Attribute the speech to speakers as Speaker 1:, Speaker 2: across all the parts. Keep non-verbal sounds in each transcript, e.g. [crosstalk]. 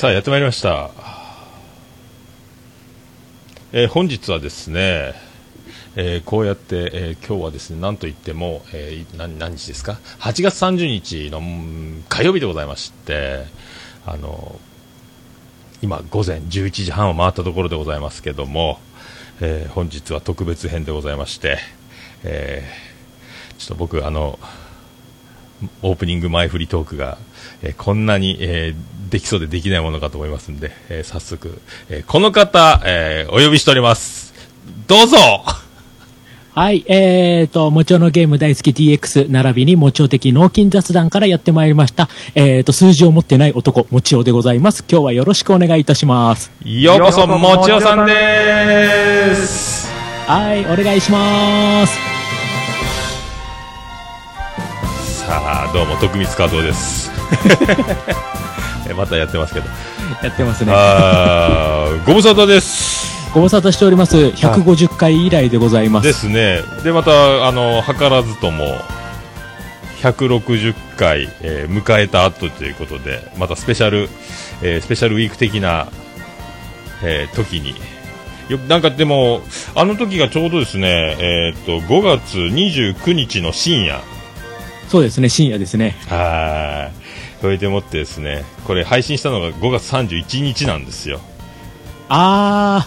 Speaker 1: さあやってまいりました、えー本日はですね、えーこうやって、えー今日はですねなんといっても、え何日ですか？8月30日の火曜日でございましてあの今午前11時半を回ったところでございますけども、え本日は特別編でございまして、えちょっと僕あのオープニング前振りトークが、えこんなに、えーできそうでできないものかと思いますんで、えー早速、えーこの方、えーお呼びしております。どうぞ
Speaker 2: はい、えーと、もちょのゲーム大好き DX 並びにもちょ的脳筋雑談からやってまいりました。えーと、数字を持ってない男、もちおでございます。今日はよろしくお願いいたします。
Speaker 1: ようこそ、もちおさんです
Speaker 2: はい、お願いします。
Speaker 1: さあ、どうも、徳光和夫です。[laughs] えまたやってますけど。
Speaker 2: やってますね。
Speaker 1: ご無沙汰です。
Speaker 2: ご無沙汰しております。150回以来でございます。
Speaker 1: ですね。で、また、あの、図らずとも、160回、えー迎えた後ということで、またスペシャル、えースペシャルウィーク的な、えー時に、よなんかでも、あの時がちょうどですね、えーっと、5月29日の深夜、
Speaker 2: そうですね、深夜ですね。
Speaker 1: はーい。それでもってですね、これ配信したのが5月31日なんですよ。
Speaker 2: あ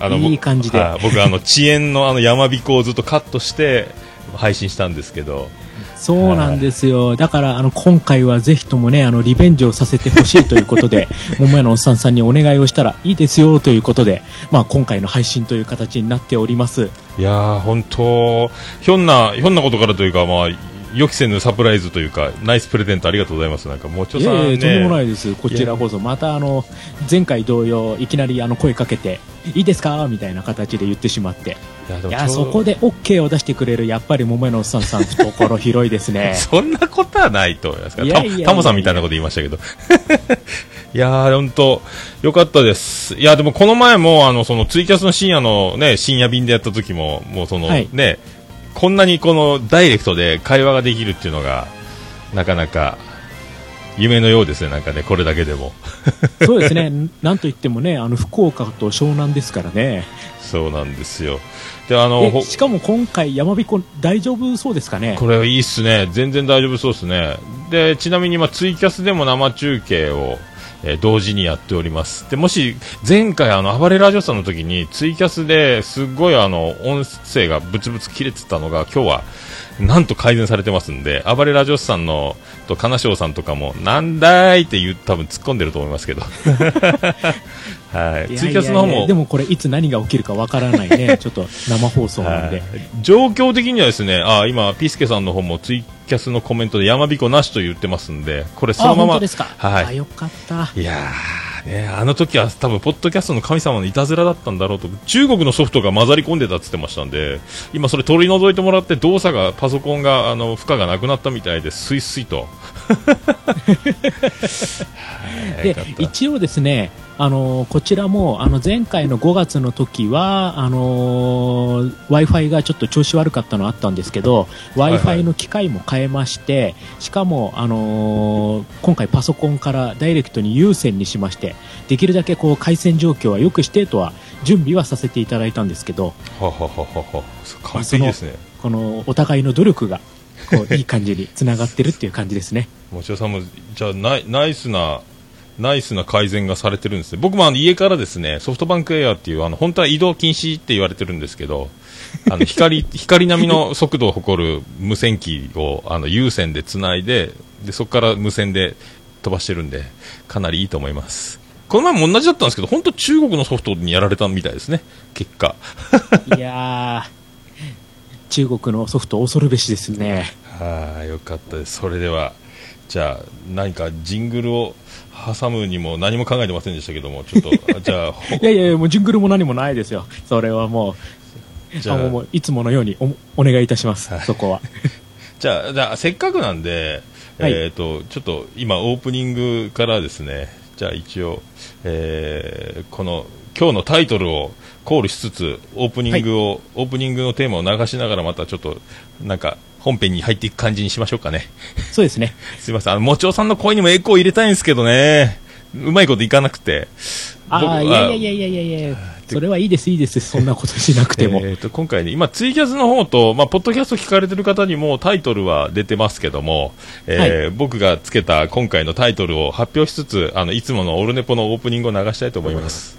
Speaker 1: あ
Speaker 2: いい感じで
Speaker 1: はい僕、あの、遅延のあの山彦をずっとカットして配信したんですけど、
Speaker 2: ー、そうなんですよ。だから、あの、今回はぜひともね、あの、リベンジをさせてほしいということで、[laughs] 桃屋のおっさんさんにお願いをしたらいいですよということで、まあ、今回の配信という形になっております。
Speaker 1: いやー、本当ひょんな、ひょんなことからというか、まあ、予期せぬサプライズというか、ナイスプレゼントありがとうございます。なんか、もちょさんね。
Speaker 2: いやいや、とんでもないです。こちらこそ。また、あの、前回同様、いきなりあの声かけて、いいですか？みたいな形で言ってしまって。
Speaker 1: いや。
Speaker 2: そこで OK を出してくれる、やっぱり桃屋のおっさんさん、懐広いですね [laughs]
Speaker 1: そんなことはないと思いますから。タモさんみたいなこと言いましたけど。[laughs] いやー、本当よかったです。いや、でもこの前も、あの、そのツイキャスの深夜のね、深夜便でやった時も、もうその、
Speaker 2: はい
Speaker 1: ね、こんなにこのダイレクトで会話ができるっていうのが、なかなか、夢のようですね、なんかね、これだけでも。[laughs]
Speaker 2: そうですね。なんといってもね、あの、福岡と湘南ですからね。
Speaker 1: そうなんですよ。で、あの、
Speaker 2: しかも今回、山彦大丈夫そうですかね？
Speaker 1: これはいいっすね。全然大丈夫そうですね。で、ちなみに今ツイキャスでも生中継を、えー同時にやっております。で、もし、前回あの、暴れラジオさんの時にツイキャスですっごいあの、音声がブツブツ切れてたのが今日は、なんと改善されてますんで、暴れラジオさんの、と、金賞さんとかも、なんだいって言う、多分突っ込んでると思いますけど。[laughs] はい。
Speaker 2: いや
Speaker 1: ツイキャスの方も
Speaker 2: で、もこれ、いつ何が起きるかわからないね。[laughs] ちょっと生放送なんで
Speaker 1: はい。状況的にはですね、あ今、ピースケさんの方もツイキャスのコメントで山彦なしと言ってますんで、これそ
Speaker 2: あ、
Speaker 1: のまま。
Speaker 2: 本当ですか。
Speaker 1: はい
Speaker 2: あ、よかった。
Speaker 1: いやー、ね、あの時は多分、ポッドキャストの神様のいたずらだったんだろうと、中国のソフトが混ざり込んでたって言ってましたんで、今それ取り除いてもらって、動作が、パソコンが、あの、負荷がなくなったみたいで、スイスイと。は [laughs] い
Speaker 2: で一応ですね、あのーこちらもあの前回の5月の時はあの w i f i がちょっと調子悪かったのあったんですけど w
Speaker 1: はい
Speaker 2: i f i の機械も変えまして、しかも、あのー今回パソコンからダイレクトに有線にしましてできるだけこう回線状況は良くしてとは準備はさせていただいたんですけど
Speaker 1: ははははは。完璧ですね。
Speaker 2: このお互いの努力がこういい感じにつながってるっていう感じですね。
Speaker 1: もちろさんも、じゃあナイ、ナイスな、ナイスな改善がされてるんですね。僕もあの家からですね、ソフトバンクエアっていう、あの、本当は移動禁止って言われてるんですけど、あの、光、[laughs] 光並みの速度を誇る無線機を、あの、有線で繋いで、で、そこから無線で飛ばしてるんで、かなりいいと思います。この前も同じだったんですけど、本当中国のソフトにやられたみたいですね、結果。
Speaker 2: いやー中国のソフト恐るべしですね。
Speaker 1: はあ、よかったです。それでは、じゃあ、何かジングルを挟むにも何も考えてませんでしたけども、ちょっと、あ [laughs] じゃあ、ほ
Speaker 2: いやいや、もうジングルも何もないですよ。それはもう、
Speaker 1: じゃあ
Speaker 2: いつものようにおお願いいたします
Speaker 1: はい、
Speaker 2: そこは。[laughs]
Speaker 1: じゃあ、じゃあ、せっかくなんで、
Speaker 2: はい
Speaker 1: えっ、と、ちょっと今オープニングからですね、じゃあ一応、えーこの、今日のタイトルをコールしつつ、オープニングを、オープニングのテーマを流しながらまたちょっと、なんか、本編に入っていく感じにしましょうかね。
Speaker 2: そうですね。[laughs]
Speaker 1: すいません、あの、もちおさんの声にもエコー入れたいんですけどね。うまいこといかなくて、
Speaker 2: ああ、いやいやいやいやいやそれはいいです、いいです、そんなことしなくても。
Speaker 1: えーと今回ね、今、ツイキャスの方と、まあ、ポッドキャスト聞かれてる方にもタイトルは出てますけども、えー僕がつけた今回のタイトルを発表しつつ、あのいつものオルネポのオープニングを流したいと思います。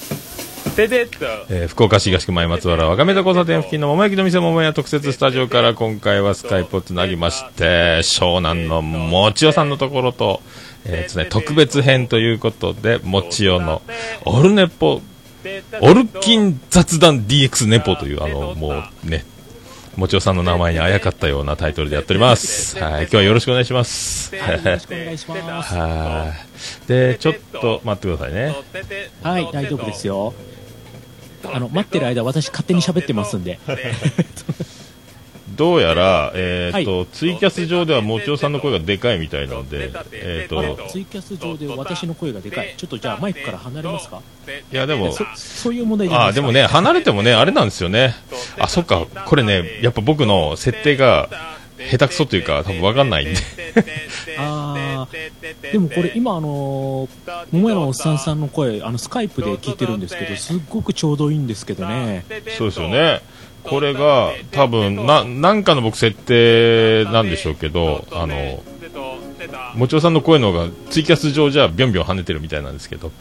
Speaker 3: てと
Speaker 1: えー福岡市東区前松原若め田交差点付近の桃焼きの店桃屋特設スタジオから今回はスカイプをつなぎまして湘南のもちおさんのところと、えーですね、特別編ということでもちおのオルネポオルキン雑談 DX ネポというあのもうねもちおさんの名前にあやかったようなタイトルでやっております。はい、今日はよろしくお願いします。
Speaker 2: はい、よろしくお願いします。
Speaker 1: はい。で、ちょっと待ってくださいね。
Speaker 2: はい、大丈夫ですよ。あの、待ってる間、私勝手に喋ってますんで。[laughs]
Speaker 1: どうやら、えーと
Speaker 2: は
Speaker 1: ツイキャス上ではもちおさんの声がでかいみたいなので、えー、と
Speaker 2: ツイキャス上で私の声がでかい。ちょっとじゃあマイクから離れますか？
Speaker 1: いやでも
Speaker 2: そ、そういう問題じゃないですか？
Speaker 1: あーでもね、離れてもね、あれなんですよね、あそっか、これね、やっぱ僕の設定が下手くそというか、多分わかんないんで、
Speaker 2: あー。でもこれ今あのー桃屋のおっさんさんの声、あの、スカイプで聞いてるんですけど、すっごくちょうどいいんですけどね。
Speaker 1: そうですよね、これが多分な、なんかの僕、設定なんでしょうけど、あのもちおさんの声の方がツイキャス上じゃビョンビョン跳ねてるみたいなんですけど、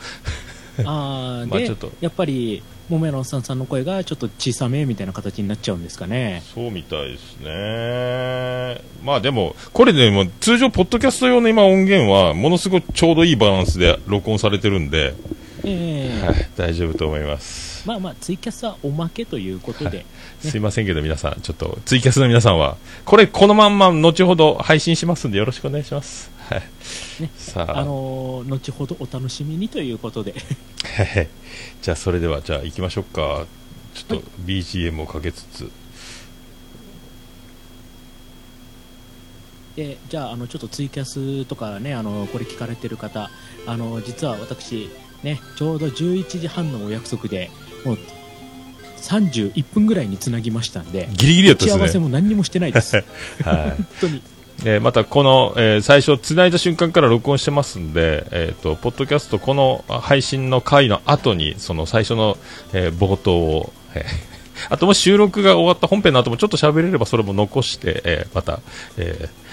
Speaker 1: [laughs]
Speaker 2: あ
Speaker 1: まあちょっと
Speaker 2: やっぱり桃屋のおっさんさんの声がちょっと小さめみたいな形になっちゃうんですかね。
Speaker 1: そうみたいですね。まあでも、これでも通常、ポッドキャスト用の今音源は、ものすごくちょうどいいバランスで録音されてるんで、
Speaker 2: ええ
Speaker 1: はい、大丈夫と思います。
Speaker 2: まあまあ、ツイキャスはおまけということで、
Speaker 1: すいませんけど皆さん、ちょっとツイキャスの皆さんは、これこのまんま後ほど配信しますんでよろしくお願いします。はい。
Speaker 2: ね
Speaker 1: さあ、
Speaker 2: あのー後ほどお楽しみにということで、
Speaker 1: はいじゃあそれでは、じゃあ行きましょうか。ちょっと BGM をかけつつ。
Speaker 2: でじゃああのちょっとツイキャスとかねあのこれ聞かれてる方あの実は私ねちょうど11時半のお約束でもう31分ぐらいにつなぎましたんで
Speaker 1: ギリギリやった
Speaker 2: 打ち合わ。せも何にもしてないです [laughs]
Speaker 1: はい。
Speaker 2: 本当に
Speaker 1: えーまたこの、えー最初繋いだ瞬間から録音してますんで、えっ、と、ポッドキャストこの配信の回の後に、その最初の、えー冒頭を、えー [laughs] あともし収録が終わった本編の後もちょっと喋れればそれも残して、えーまた、えー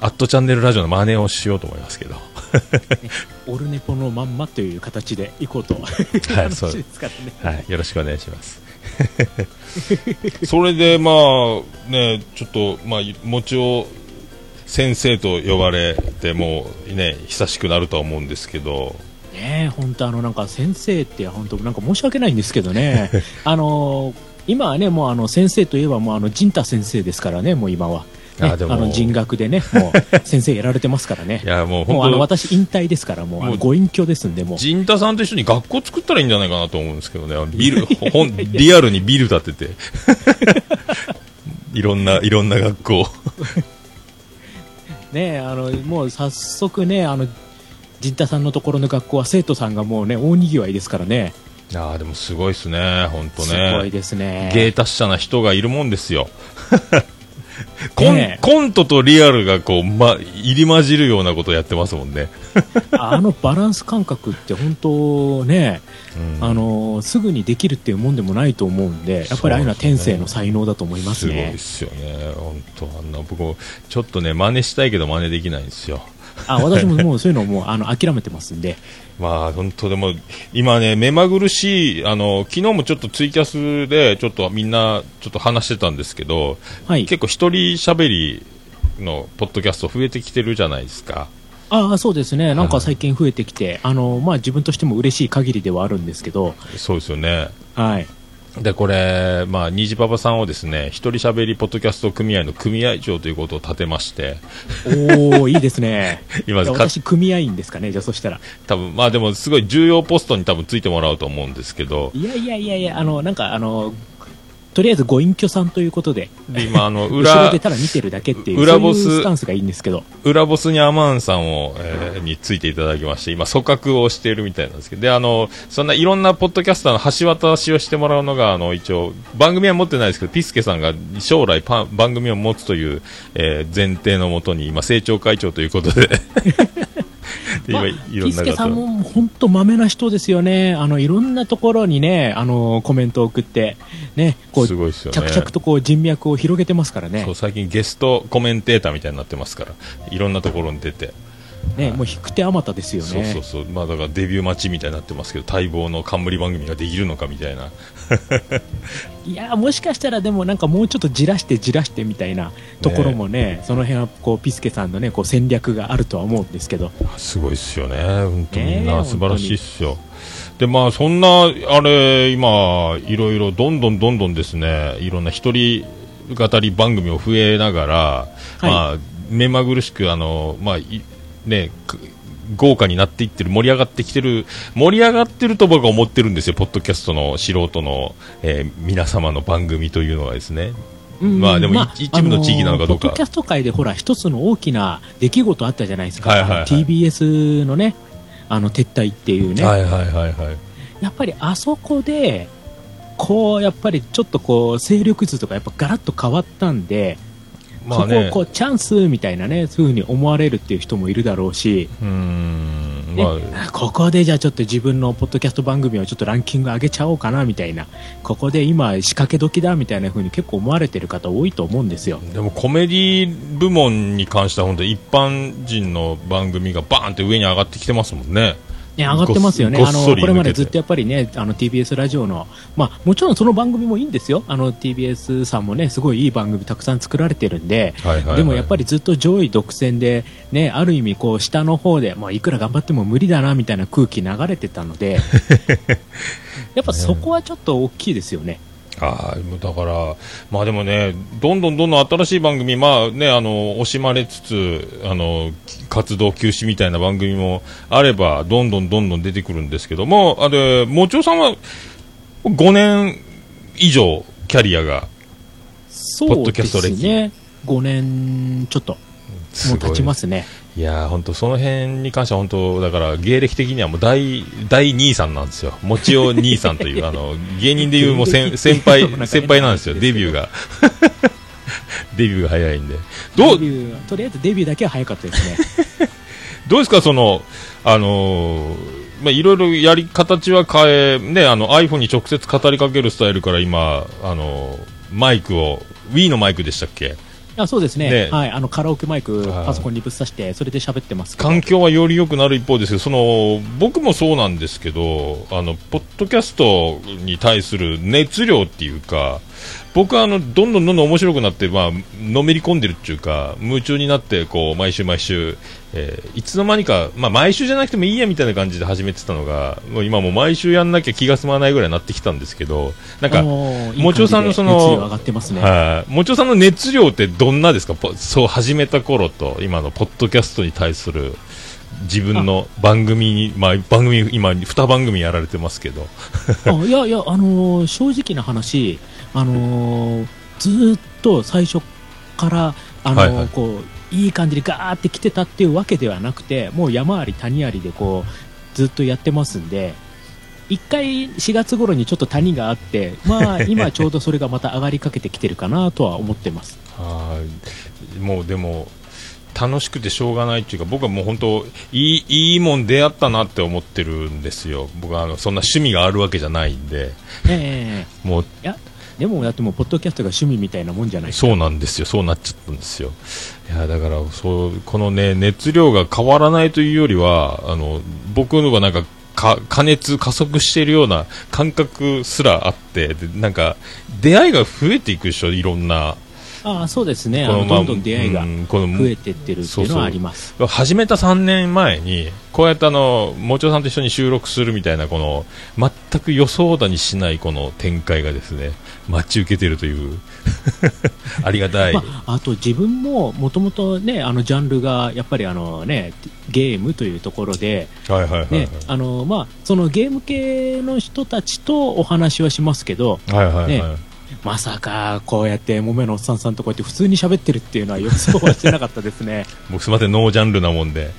Speaker 1: アットチャンネルラジオの真似をしようと思いますけど。[laughs]
Speaker 2: オルネポのまんまという形でいこうと
Speaker 1: はい [laughs] そう
Speaker 2: 話ですからね
Speaker 1: はい、よろしくお願いします。それで、まあ、ね、ちょっと、まあ、もちお先生と呼ばれて、もうね、久しくなるとは思うんですけど、
Speaker 2: ねえ本当あのなんか先生って本当なんか申し訳ないんですけどね。[laughs] あの今はねもうあの先生といえばもうあの陣太先生ですからねもう今は、ね、あの人学でね [laughs] もう先生やられてますからね。
Speaker 1: いや、もう
Speaker 2: もうあの私引退ですからもうご隠居ですんでもう。
Speaker 1: 陣太さんと一緒に学校作ったらいいんじゃないかなと思うんですけどね、[laughs] ビル、ほんリアルにビル建てて、いろんな、いろんな学校。
Speaker 2: ねえあのもう早速ねあの陣太さんのところの学校は生徒さんがもうね大にぎわいですからね
Speaker 1: いやーでもすごいですね、本当
Speaker 2: すごい
Speaker 1: ね。
Speaker 2: ですね
Speaker 1: 芸達者な人がいるもんですよ。コンコントとリアルがこう、ま、入り混じるようなことやってますもんね。
Speaker 2: あのバランス感覚って本当ね
Speaker 1: うん。
Speaker 2: あのすぐにできるっていうもんでもないと思うんでやっぱりああいうのは天性の才能だと思います
Speaker 1: すごい
Speaker 2: ね
Speaker 1: ですよね、本当あんな僕もちょっとね真似したいけど真似できないんですよ。
Speaker 2: あ私ももうそういうのもうあの諦めてますんで。
Speaker 1: まあ本当でも今ね目まぐるしいあの昨日もちょっとツイキャスでちょっとみんなちょっと話してたんですけど、
Speaker 2: はい。
Speaker 1: 結構一人喋りのポッドキャスト増えてきてるじゃないですか。
Speaker 2: ああそうですね。なんか最近増えてきてあのまあ自分としても嬉しい限りではあるんですけど。
Speaker 1: そうですよね。
Speaker 2: はい
Speaker 1: で、これ、まあ、虹パパさんをですね、一人喋りポッドキャスト組合の組合長ということを立てまして、
Speaker 2: おおいいですね。[laughs]
Speaker 1: 今
Speaker 2: 私組合員ですかねじゃあそしたら。
Speaker 1: 多分、まあでもすごい重要ポストに多分ついてもらうと思うんですけど、
Speaker 2: いやいやいやいやあのなんかあのとりあえずご隠居さんということで、
Speaker 1: で今あの [laughs]
Speaker 2: 後ろただ見てるだけっていう、
Speaker 1: 裏ボス
Speaker 2: スタンスがいいんですけど、
Speaker 1: 裏ボスにアマンさんを、えーについていただきまして、今、組閣をしているみたいなんですけど、で、あの、そんないろんなポッドキャスターの橋渡しをしてもらうのが、あの、一応、番組は持ってないですけど、ピスケさんが将来パン番組を持つという、えー前提のもとに、今、政調会長ということで、[laughs]
Speaker 2: まあピスケさんも本当まめな人ですよね。あの、いろんなところにね、あの、コメントを送って、ね、こう、
Speaker 1: ね。
Speaker 2: 着々とこう人脈を広げてますからね
Speaker 1: そう。最近ゲストコメンテーターみたいになってますから、いろんなところに出て。
Speaker 2: ね、もう引く手あまたですよね。
Speaker 1: そうそうそう、まあ、だからデビュー待ちみたいになってますけど、待望の冠番組ができるのかみたいな、[laughs]
Speaker 2: いやもしかしたらでもなんかもうちょっとじらしてじらしてみたいなところもねその辺はこうピスケさんのねこう戦略があるとは思うんですけど。
Speaker 1: すごいっすよね、本当みんな素晴らしいっすよ。でまあ、そんな、あれ、今、いろいろどんどんどんどんですね、いろんな一人語り番組を増えながら、まあ、目まぐるしく、あの、まあ、いね、く豪華になっていってる、盛り上がってきてる、盛り上がってると僕は思ってるんですよ、ポッドキャストの素人の、えー皆様の番組というのはですね。
Speaker 2: うん
Speaker 1: まあでも一一部の地域なのかどうか
Speaker 2: あポッドキャスト界でほら一つの大きな出来事あったじゃないですか、
Speaker 1: はいはいはい
Speaker 2: あの TBS のねあの撤退っていうね、
Speaker 1: はいはいはいはい。
Speaker 2: やっぱりあそこでこうやっぱりちょっとこう勢力図とかやっぱガラッと変わったんで、
Speaker 1: まあね。
Speaker 2: そこをこ、うチャンスみたいなねそういうふうに思われるっていう人もいるだろうし、
Speaker 1: うーん、
Speaker 2: ね
Speaker 1: まあ、
Speaker 2: ここでじゃあちょっと自分のポッドキャスト番組をちょっとランキング上げちゃおうかなみたいな。ここで今仕掛け時だみたいな風に結構思われてる方多いと思うんですよ。
Speaker 1: でもコメディ部門に関しては本当に一般人の番組がバーンって上に上がってきてますもんね。
Speaker 2: ね、上がってますよね、あのこれまでずっとやっぱりね、あの TBS ラジオの、まあ、もちろんその番組もいいんですよ、あの TBS さんもね、すごいいい番組たくさん作られてるんで、
Speaker 1: はいはいはい。
Speaker 2: でもやっぱりずっと上位独占で、ね、ある意味、こう下の方で、まあ、いくら頑張っても無理だなみたいな空気流れてたので、[laughs] やっぱそこはちょっと大きいですよね。
Speaker 1: はい、だから、まあでもね、どんどんどんどん新しい番組、まあね、あの、惜しまれつつ、あの、活動休止みたいな番組もあれば、どんどんどんどん出てくるんですけども、あれ、もちおさんは5年以上キャリアが、
Speaker 2: そう
Speaker 1: ポッドキャスト歴。
Speaker 2: ですね、5年ちょっと、もう経ちますすね。
Speaker 1: いやー本当その辺に関しては本当だから芸歴的にはもう大大兄さんなんですよ。もちお兄さんという [laughs] あの芸人でいうもう先先輩先輩なんですよ。デビューが [laughs] デビューが早いんで。どう？
Speaker 2: とりあえずデビューだけは早かったですね。[laughs]
Speaker 1: どうですか？そのあのーまあいろいろやり形は変えねあの iPhone に直接語りかけるスタイルから今あのマイクを Wii のマイクでしたっけ？
Speaker 2: あそうですね。
Speaker 1: ね。
Speaker 2: はい、あのカラオケマイク
Speaker 1: はい。
Speaker 2: パソコンにぶっ刺してそれで喋ってます。
Speaker 1: 環境はより良くなる一方ですけどその僕もそうなんですけどあのポッドキャストに対する熱量っていうか僕はあのどんどんどんどん面白くなって、まあのめり込んでるっていうか夢中になってこう毎週毎週、えーいつの間にか、まあ、毎週じゃなくてもいいやみたいな感じで始めてたのがもう今もう毎週やんなきゃ気が済まないぐらいになってきたんですけどなんか
Speaker 2: も
Speaker 1: ちおさんのそのもちおさんの熱量ってどんなですか、ポそう始めた頃と今のポッドキャストに対する自分の番組に、まあ、番組今、2番組やられてますけど、
Speaker 2: あいやいや、あのー正直な話、あのーずーっと最初から、あのー
Speaker 1: はいはい。
Speaker 2: こういい感じでガーって来てたっていうわけではなくてもう山あり谷ありでこうずっとやってますんで1回4月頃にちょっと谷があって、まあ、[laughs] 今ちょうどそれがまた上がりかけてきてるかなとは思ってます。
Speaker 1: はい。もうでも、楽しくてしょうがないっていうか、僕はもう本当いい、いいもん出会ったなって思ってるんですよ、僕はあのそんな趣味があるわけじゃないんで、
Speaker 2: ええ。
Speaker 1: もう
Speaker 2: いやでもだってもうポッドキャストが趣味みたいなもんじゃない
Speaker 1: そうなんですよ、そうなっちゃったんですよ。いやだからそうこのね熱量が変わらないというよりはあの僕のはなんかか加熱加速しているような感覚すらあってでなんか出会いが増えていくでしょいろんな
Speaker 2: ああそうですね。あ
Speaker 1: このまあ
Speaker 2: のどんどん出会いが増えてってるっていうのはあります。
Speaker 1: 始めた3年前にこうやってあのもちおさんと一緒に収録するみたいなこの全く予想だにしないこの展開がですね待ち受けてるという [laughs] ありがたい、
Speaker 2: まあ、あと自分ももともとねあのジャンルがやっぱりあのねゲームというところで、ゲーム系の人たちとお話はしますけど、
Speaker 1: はいはいはい、
Speaker 2: ねまさかこうやってもめのおっさんさんとこうやって普通に喋ってるっていうのは予想はしてなかったですね。[laughs]
Speaker 1: 僕すみません、ノージャンルなもんで。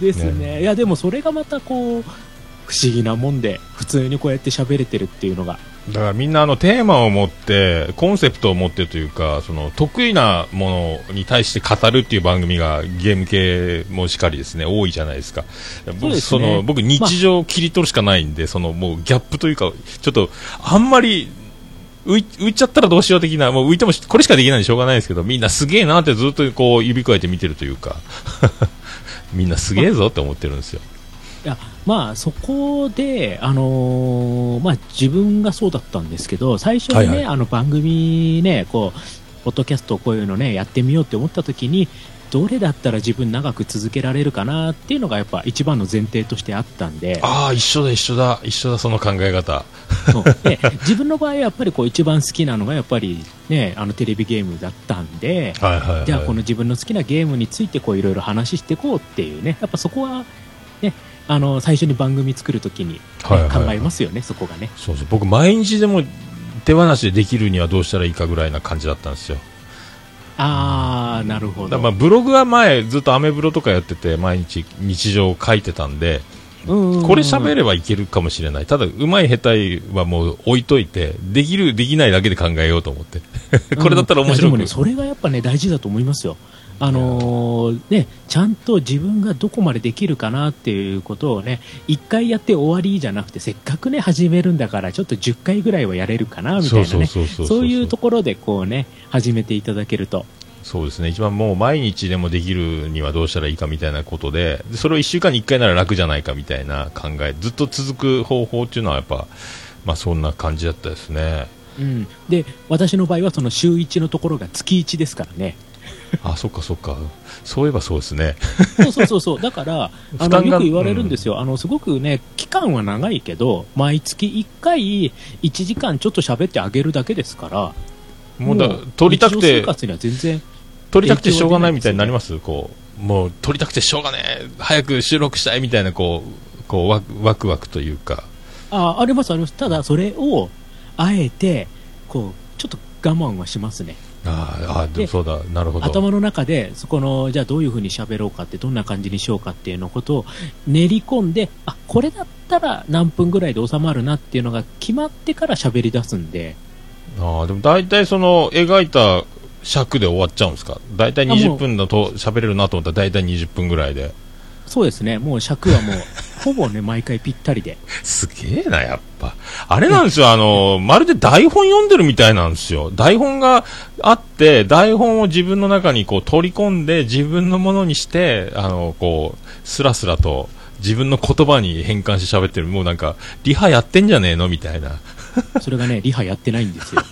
Speaker 2: ですね。いやでもそれがまたこう不思議なもんで普通にこうやって喋れてるっていうのが。
Speaker 1: だからみんなあのテーマを持って、コンセプトを持ってというか、その得意なものに対して語るっていう番組がゲーム系もしかりですね、多いじゃないですか。僕、
Speaker 2: そね。
Speaker 1: の僕日常を切り取るしかないんで、そのもうギャップというか、ちょっとあんまり浮い浮いちゃったらどうしよう的な、もう浮いてもしこれしかできないんでしょうがないですけど、みんなすげえなってずっとこう指くわえて見てるというか、[laughs] みんなすげえぞって思ってるんですよ。
Speaker 2: いやまあそこで、あのーまあ、自分がそうだったんですけど最初にね、
Speaker 1: はいはい
Speaker 2: あの番組ねこうポッドキャストこういうのねやってみようって思った時にどれだったら自分長く続けられるかなっていうのがやっぱ一番の前提としてあったんで。
Speaker 1: ああ、一緒だ一緒だ、一緒だその考え方。
Speaker 2: そう。で自分の場合はやっぱりこう一番好きなのがやっぱり、ね、あのテレビゲームだったんで、
Speaker 1: はいはいはい。
Speaker 2: じゃあこの自分の好きなゲームについてこういろいろ話していこうっていうね。やっぱそこは、ね、あの最初に番組作るときに、ね
Speaker 1: はいはいはい。
Speaker 2: 考えますよねそこがね。
Speaker 1: そうそう。僕毎日でも手放しでできるにはどうしたらいいかぐらいな感じだったんですよ
Speaker 2: ああなるほど。
Speaker 1: まあブログは前ずっとアメブロとかやってて毎日日常を書いてたんで
Speaker 2: うん
Speaker 1: これ喋ればいけるかもしれない。ただうまい下手はもう置いといてできるできないだけで考えようと思って。[laughs] これだったら面白く。
Speaker 2: うんでもねそれがやっぱね大事だと思いますよあのーね、ちゃんと自分がどこまでできるかなっていうことをね一回やって終わりじゃなくてせっかくね始めるんだからちょっと10回ぐらいはやれるかなみたいなね
Speaker 1: そう
Speaker 2: いうところでこうね始めていただけると。
Speaker 1: そうですね。一番もう毎日でもできるにはどうしたらいいかみたいなことででそれを1週間に1回なら楽じゃないかみたいな考えずっと続く方法っていうのはやっぱ、まあ、そんな感じだったですね。
Speaker 2: うん、で私の場合はその週1のところが月1ですからね [laughs]
Speaker 1: あそっかそっか。そういえばそうですね。
Speaker 2: そうそうそうそう。だから [laughs] あのよく言われるんですよ、あのすごくね期間は長いけど毎月1回1時間ちょっと喋ってあげるだけですから
Speaker 1: もうだ撮りたくて
Speaker 2: 生活には全然
Speaker 1: 撮りたくてしょうがないみたいになります？こうもう撮りたくてしょうがねえ早く収録したいみたいなこうこうワクワクワクというか。
Speaker 2: あありますあります。ただそれをあえてこうちょっと我慢はしますね
Speaker 1: あーあそうだなるほど。
Speaker 2: 頭の中でそこのじゃあどういうふうに喋ろうかってどんな感じにしようかっていうのことを練り込んであこれだったら何分ぐらいで収まるなっていうのが決まってから喋り出すんで。
Speaker 1: あーでも大体その描いた尺で終わっちゃうんですか？大体20
Speaker 2: あもう。
Speaker 1: 分だと喋れるなと思ったら大体20分ぐらいで
Speaker 2: そうですねもう尺はもう [laughs] ほぼね毎回ぴったりです
Speaker 1: げえな、やっぱ。あれなんですよ、あの、まるで台本読んでるみたいなんですよ。台本があって、台本を自分の中にこう取り込んで、自分のものにして、あの、こう、スラスラと自分の言葉に変換して喋ってる。もうなんか、リハやってんじゃねえのみたいな。
Speaker 2: それがね [laughs] リハやってないんですよ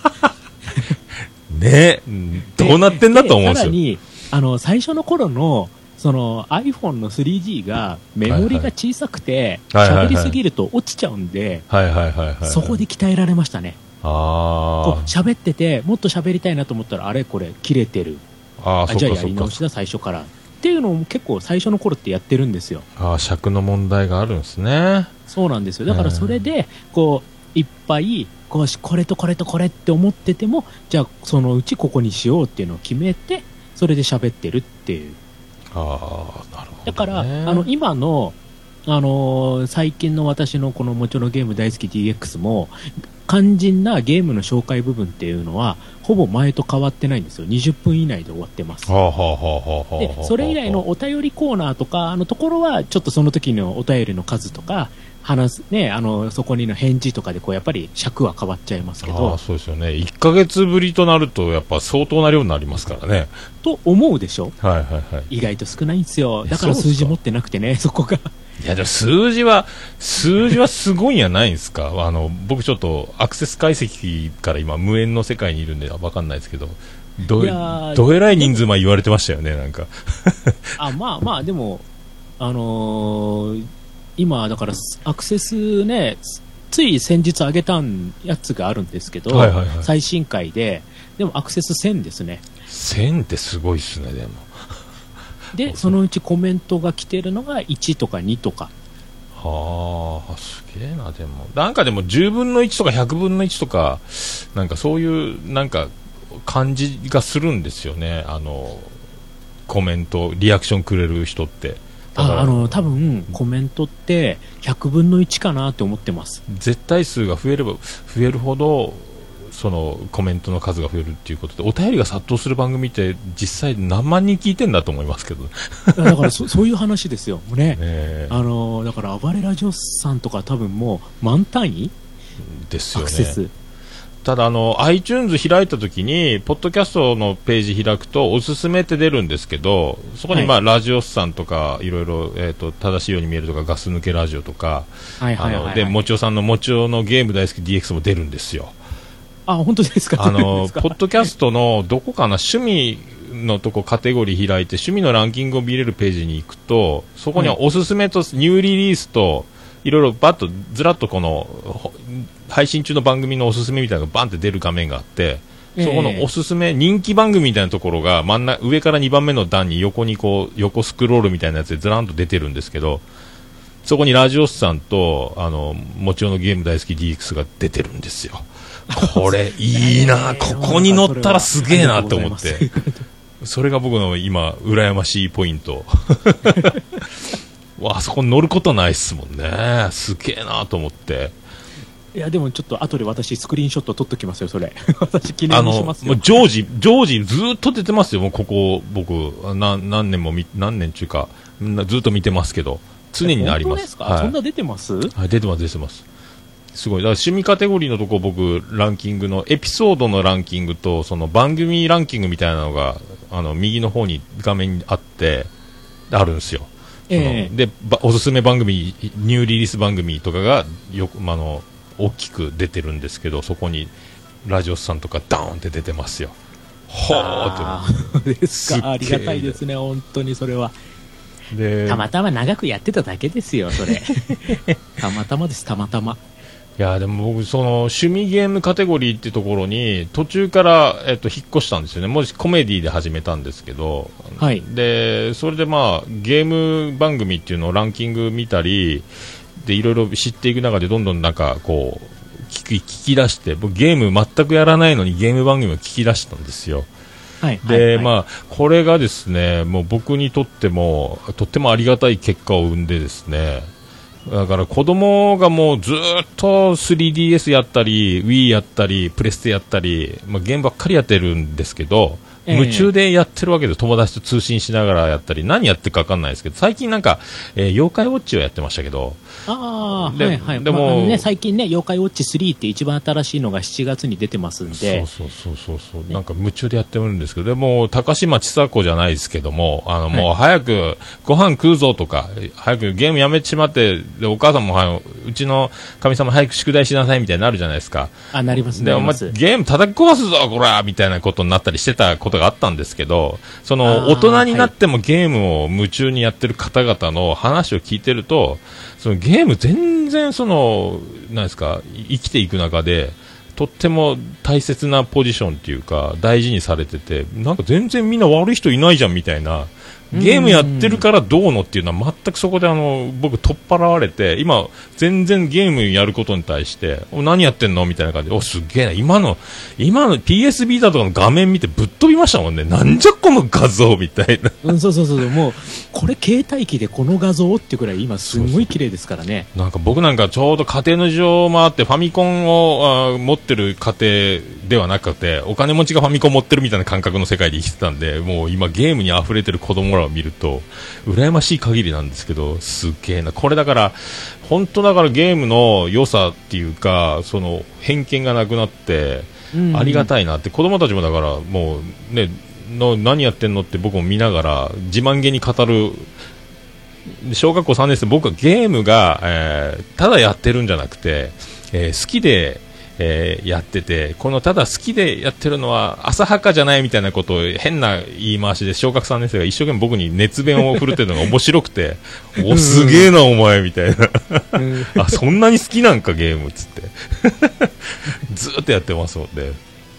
Speaker 1: ねうんどうなってんだと思うんですよ。
Speaker 2: さらにあの最初の頃のその iPhone の 3G がメモリが小さくて
Speaker 1: はいはいはい
Speaker 2: 喋りすぎると落ちちゃうんで、
Speaker 1: はいはいはいはい。
Speaker 2: そこで鍛えられましたね
Speaker 1: あ
Speaker 2: 喋っててもっと喋りたいなと思ったらあれこれ切れてる
Speaker 1: あ。あ
Speaker 2: じゃあやり直。しだ最初からっていうのを結構最初の頃ってやってるんですよ
Speaker 1: ああ、尺の問題があるんですね。
Speaker 2: そうなんですよだからそれでこういっぱいこうしこれとこれとこれって思っててもじゃあそのうちここにしようっていうのを決めてそれで喋ってるっていう
Speaker 1: ああ、なるほど、ね。
Speaker 2: だから、あの今の、あのー最近の私のこのもちろんゲーム大好き DX も肝心なゲームの紹介部分っていうのはほぼ前と変わってないんですよ。20分以内で終わってます。
Speaker 1: はあはあはあはあはあ
Speaker 2: でそれ以来のお便りコーナーとかのところはちょっとその時のお便りの数とか話すねあのそこにの返事とかでこうやっぱり尺は変わっちゃいますけ
Speaker 1: あ
Speaker 2: ど。
Speaker 1: あそうですよね。1ヶ月ぶりとなるとやっぱ相当な量になりますからね。
Speaker 2: と思うでしょ？
Speaker 1: はいはいはい。
Speaker 2: 意外と少ないんですよ。
Speaker 1: え
Speaker 2: だから数字持ってなくてね [laughs] そこが。
Speaker 1: いやでも数字は数字はすごいんやないんですか？[laughs] あの僕ちょっとアクセス解析から今無縁の世界にいるんでわかんないですけど。どどえらい人数前言われてましたよねなんか。
Speaker 2: あまあまあでもあのー今だからアクセスねつい先日上げたんやつがあるんですけど、
Speaker 1: はいはいはい。
Speaker 2: 最新回ででもアクセス1000ですね。
Speaker 1: 1000ってすごいっすねでも。
Speaker 2: で [laughs] そのうちコメントが来てるのが1とか2とか。
Speaker 1: はああすげえなでも。なんかでも10分の1とか100分の1とかなんかそういうなんか感じがするんですよねあのコメントリアクションくれる人って
Speaker 2: ああの多分コメントって100分の1かなって思ってます。
Speaker 1: 絶対数が増えれば増えるほどそのコメントの数が増えるっていうことでお便りが殺到する番組って実際何万人聞いてんだと思いますけど。ね
Speaker 2: だからそ [laughs] そういう話ですよ。ね
Speaker 1: え。
Speaker 2: あのだから暴れラジオさんとか多分もう満単位？
Speaker 1: ですよね。
Speaker 2: アクセス、
Speaker 1: ただあの iTunes 開いたときにポッドキャストのページ開くとおすすめって出るんですけどそこに、
Speaker 2: はい。
Speaker 1: まあラジオスさんとかいろいろ、えー、と正しいように見えるとかガス抜けラジオとか
Speaker 2: はいはいはい、
Speaker 1: あの
Speaker 2: はい、
Speaker 1: でもちおさんのもちおのゲーム大好き DX も出るんですよ。
Speaker 2: あ本当ですか？
Speaker 1: あのポッドキャストのどこかな趣味のとこカテゴリー開いて趣味のランキングを見れるページに行くとそこにはおすすめとニューリリースといろいろバッとずらっとこのほ配信中の番組のおすすめみたいなのがバンって出る画面があってそこのおすすめ、人気番組みたいなところが真ん中上から2番目の段に横にこう横スクロールみたいなやつでずらんと出てるんですけどそこにラジオスさんとあのもちろんのゲーム大好き DX が出てるんですよ。これいいな、[laughs] ここに乗ったらすげえなって思って。それが僕の今羨ましいポイント。[laughs] わあそこに乗ることないっすもんね。すげえなと思って
Speaker 2: いやでもちょっと後で私スクリーンショット撮っときますよそれ。[laughs] 私記
Speaker 1: あ
Speaker 2: 念にし
Speaker 1: の
Speaker 2: ますよ。
Speaker 1: もう常時常時ずっと出てますよもうここ僕な何年もみ何年中かなずっと見てますけど。常になります。はい。
Speaker 2: そんな出てます？
Speaker 1: はい、出てます、出てます。すごい。だから趣味カテゴリーのとこ僕、ランキングの、エピソードのランキングと、その番組ランキングみたいなのが、あの、右の方に画面にあって、あるんですよ。
Speaker 2: ええ。
Speaker 1: で、ばおすすめ番組、ニューリリース番組とかが、よく、まああの、大きく出てるんですけど、そこに、ラジオスさんとかダーンって出てますよ。ほー
Speaker 2: あーですか。ありがたいですね本当にそれは。
Speaker 1: って。で、
Speaker 2: たまたま長くやってただけですよそれ。[laughs] たまたまですたまたま。
Speaker 1: いやでも僕、その趣味ゲームカテゴリーってところに途中から、えっと、引っ越したんですよね、もしコメディで始めたんですけど、
Speaker 2: はい。
Speaker 1: でそれでまあゲーム番組っていうのをランキング見たりでいろいろ知っていく中でどんどんなんかこう聞き聞き出して僕ゲーム全くやらないのにゲーム番組を聞き出したんですよ。
Speaker 2: はい。
Speaker 1: で、
Speaker 2: はいはい。
Speaker 1: まあ、これがですね、もう僕にとっても、とってもありがたい結果を生んでですね、だから子供がもうずーっと 3DS やったり、Wii やったり、プレステやったり、まあ、ゲームばっかりやってるんですけど、
Speaker 2: ええ。
Speaker 1: 夢中でやってるわけで友達と通信しながらやったり、何やってるか分かんないですけど、最近なんか、えー妖怪ウォッチをやってましたけど、
Speaker 2: ああ
Speaker 1: で
Speaker 2: はいはい。
Speaker 1: でも
Speaker 2: まあね、最近ね「妖怪ウォッチ3」って一番新しいのが7月に出てますんで。
Speaker 1: そうそうそうそうそう、なんか夢中でやってるんですけど、でも高島千佐子じゃないですけども、あのもう早くご飯食うぞとか、早くゲームやめてしまって、でお母さんもはうちのかみさんも早く宿題しなさいみたいになるじゃないですか。
Speaker 2: あなります
Speaker 1: で、お前ゲーム叩き壊すぞ、こらみたいなことになったりしてたことがあったんですけど、そ
Speaker 2: あ
Speaker 1: の、
Speaker 2: ー
Speaker 1: 大人になってもゲームを夢中にやってる方々の話を聞いてると、そのゲーム全然その、なんですか、生きていく中で、とっても大切なポジションっていうか、大事にされてて、なんか全然みんな悪い人いないじゃんみたいな、ゲームやってるからどうのっていうのは全くそこであの、僕取っ払われて、今、全然ゲームやることに対して、お何やってんのみたいな感じで、お、すっげえな、今の、今の PS ビータとかの画面見てぶっ飛びましたもんね。なんじゃこの画像みたいな。
Speaker 2: うん、そうそうそうもうこれ携帯機でこの画像ってくらい今すごい綺麗ですからね
Speaker 1: なんか僕なんかちょうど家庭の事情もあってファミコンをあー持ってる家庭ではなくてお金持ちがファミコン持ってるみたいな感覚の世界で生きてたんでもう今ゲームに溢れてる子供らを見ると羨ましい限りなんですけどすっげえな。これだから本当だからゲームの良さっていうかその偏見がなくなって
Speaker 2: うん
Speaker 1: ありがたいなって。子供たちもだからもうねの何やってんのって僕も見ながら自慢げに語る。で小学校3年生僕はゲームが、えーただやってるんじゃなくて、えー好きで、えーやっててこのただ好きでやってるのは浅はかじゃないみたいなことを変な言い回しで小学3年生が一生懸命僕に熱弁を振るってるのが面白くて [laughs] おすげえなお前みたいな。
Speaker 2: うん。[laughs]
Speaker 1: あそんなに好きなんかゲームっつって。[laughs] ずーっとやってますので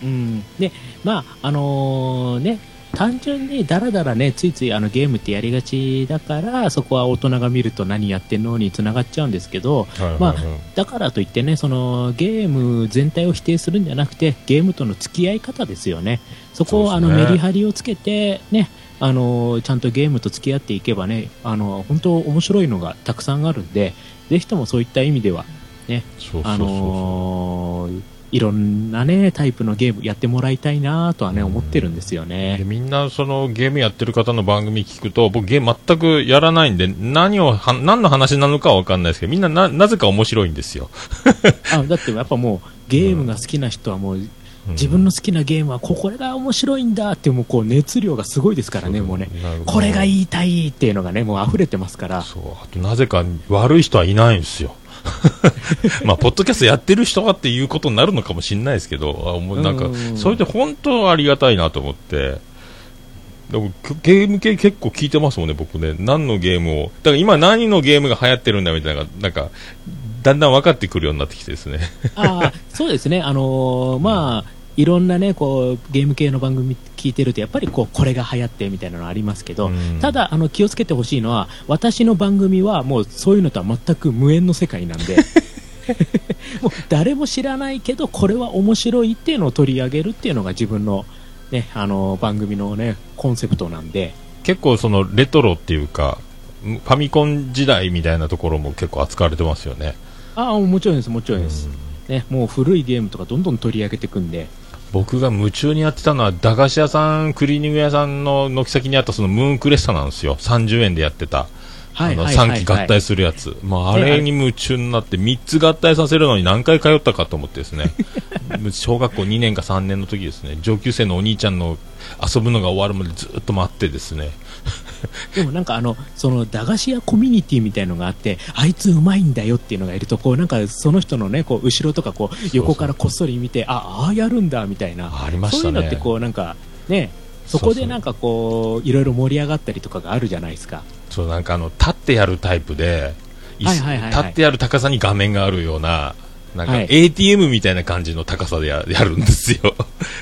Speaker 2: うん、でまああのね単純にだらだらね、ついついあのゲームってやりがちだから、そこは大人が見ると何やってんのに繋がっちゃうんですけど、
Speaker 1: はいはいはい。
Speaker 2: まあ、だからといってね、そのゲーム全体を否定するんじゃなくて、ゲームとの付き合い方ですよね。そこをあのメリハリをつけて、ね、あの、ちゃんとゲームと付き合っていけばね、あの、本当面白いのがたくさんあるんで、ぜひともそういった意味では、ね、あのーいろんなね、タイプのゲームやってもらいたいなとはね、思ってるんですよ
Speaker 1: で
Speaker 2: ね。
Speaker 1: みんなそのゲームやってる方の番組聞くと僕ゲーム全くやらないんで何をは何の話なのかは分かんないですけどみんなななぜか面白いんですよ、[laughs]
Speaker 2: あだってやっぱもう、ゲームが好きな人はもう、
Speaker 1: うん
Speaker 2: 自分の好きなゲームはここれが面白いんだってもうこう熱量がすごいですからね、もうね。これが言いたいっていうのがね、もう溢れてますから。
Speaker 1: そうあとなぜか悪い人はいないんですよ [laughs] まあポッドキャストやってる人がっていうことになるのかもしれないですけどあなんか
Speaker 2: うん。
Speaker 1: それで本当ありがたいなと思って。でもゲーム系結構聞いてますもんね僕ね。何のゲームを。だから今何のゲームが流行ってるんだみたいななんかだんだん分かってくるようになってきてですね。
Speaker 2: ああ、そうですね。あのーまあ、いろんなね、こう、ゲーム系の番組聞いてると、やっぱりこう、これが流行ってみたいなのありますけど、
Speaker 1: うん。
Speaker 2: ただ、あの、気をつけてほしいのは、私の番組はもうそういうのとは全く無縁の世界なんで、[laughs] もう誰も知らないけど、これは面白いっていうのを取り上げるっていうのが自分の、ね、あの、番組のね、コンセプトなんで、
Speaker 1: 結構そのレトロっていうかファミコン時代みたいなところも結構扱われてますよね。
Speaker 2: ああ、もちろんです、もちろんです。ね、もう古いゲームとかどんどん取り上げていくんで、
Speaker 1: 僕が夢中にやってたのは駄菓子屋さんクリーニング屋さんの軒先にあったそのムーンクレスタなんですよ。30円でやってた。
Speaker 2: はい
Speaker 1: あの3
Speaker 2: はいはい。はい
Speaker 1: 機合体するやつ、まあ、あれに夢中になって3つ合体させるのに何回通ったかと思ってですね。[laughs] 小学校2年か3年の時ですね。上級生のお兄ちゃんの遊ぶのが終わるまでずっと待ってですね [laughs]
Speaker 2: でもなんかあの、その駄菓子屋コミュニティみたいのがあって、あいつうまいんだよっていうのがいると、こうなんかその人のね、こう後ろとかこう横からこっそり見て、あ、ああやるんだみたいな。
Speaker 1: ありましたね
Speaker 2: そういうのってこうなんか、ね、そこでなんかこう、いろいろ盛り上がったりとかがあるじゃないですか。
Speaker 1: そうなんかあの立ってやるタイプで、い
Speaker 2: はいはいはいはい
Speaker 1: 立ってやる高さに画面があるようななんか
Speaker 2: はい。
Speaker 1: ATM みたいな感じの高さでや [laughs] やるんですよ。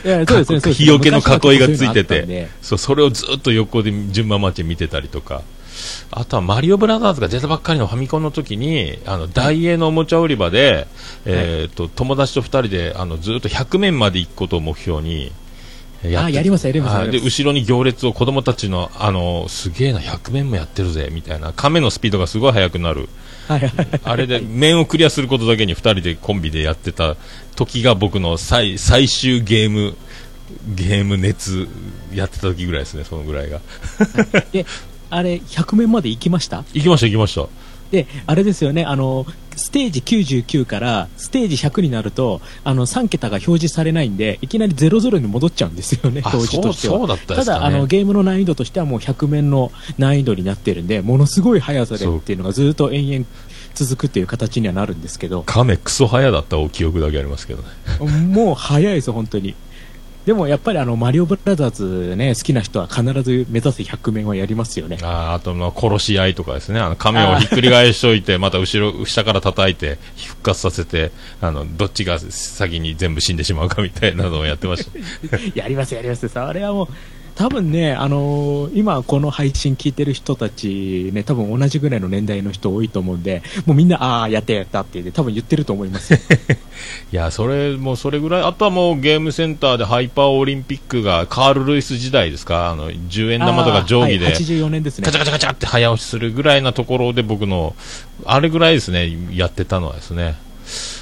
Speaker 2: いやそうですねそうですね。
Speaker 1: 日よけの囲いがついてて。
Speaker 2: で
Speaker 1: そうそれをずっと横で順番待ち見てたりとか。あとはマリオブラザーズが出たばっかりのファミコンの時にあのダイエーのおもちゃ売り場で、えー、と友達と2人であのずっと100面まで行くことを目標にやって
Speaker 2: あやりますやります
Speaker 1: はい。で後ろに行列を子供たちのあのすげえな100面もやってるぜみたいな。亀のスピードがすごい速くなる。あれで面をクリアすることだけに2人でコンビでやってた時が僕の最最終ゲームゲーム熱やってた時ぐらいですねそのぐらいが。
Speaker 2: で、あれ、100面まで行きました？
Speaker 1: 行きました行きました。
Speaker 2: で、あれですよね、あの、ステージ99からステージ100になると、あの、3桁が表示されないんで、いきなり00に戻っちゃうんですよね、
Speaker 1: あ
Speaker 2: 表示としては。
Speaker 1: たね
Speaker 2: ただ、あの、ゲームの難易度としてはもう100面の難易度になってるんで、ものすごい速さでっていうのがずっと延々続くっていう形にはなるんですけど、
Speaker 1: 亀クソ早だったお記憶だけありますけどね
Speaker 2: もう速いです、本当に。でもやっぱりあの、マリオブラザーズね、好きな人は必ず目指せ100面はやりますよね。
Speaker 1: あーあとまあ殺し合いとかですねあの亀をひっくり返しといて [laughs] また後ろ下から叩いて復活させてあのどっちが先に全部死んでしまうかみたいなのをやってました [laughs]
Speaker 2: やります、やります。それはもう、多分ね、あのー今この配信聞いてる人たちね、多分同じぐらいの年代の人多いと思うんで、もうみんな、ああ、やったやったって言って多分言ってると思いますよ。[laughs]
Speaker 1: いやそれもうそれぐらいあとはもうゲームセンターでハイパーオリンピックがカール・ルイス時代ですか？あの10円玉とか定規で
Speaker 2: はい84年ですね
Speaker 1: ガチャ。ガチャガチャって早押しするぐらいなところで僕のあれぐらいですねやってたのはですね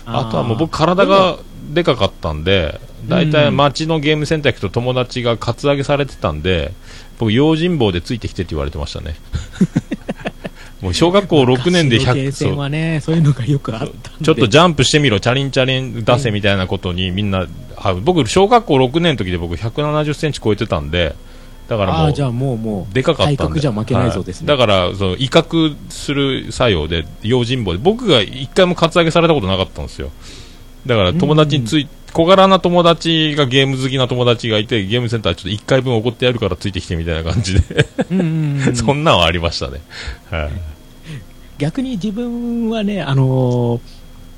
Speaker 1: あとはもう僕体がでかかったんで大体街のゲームセンター行くと友達がカツアゲされてたんで僕用心棒でついてきてって言われてましたね。[laughs] もう小学校6年で100
Speaker 2: 昔のゲーセン
Speaker 1: そう。
Speaker 2: はね、そういうのがよくあった。
Speaker 1: ちょっとジャンプしてみろチャリンチャリン出せみたいなことにみんな、あ僕小学校6年の時で僕170センチ超えてたんでだからもう
Speaker 2: じゃあもうもう、
Speaker 1: でかかったんで。
Speaker 2: 体格じゃ負けないぞですね。
Speaker 1: はい。だからその威嚇する作用で用心棒で僕が一回もカツアゲされたことなかったんですよ。だから友達につい小柄な友達がゲーム好きな友達がいてゲームセンターちょっと1回分怒ってやるからついてきてみたいな感じで、
Speaker 2: うん。[laughs]
Speaker 1: そんなんはありましたね、はい。
Speaker 2: 逆に自分はね、あのー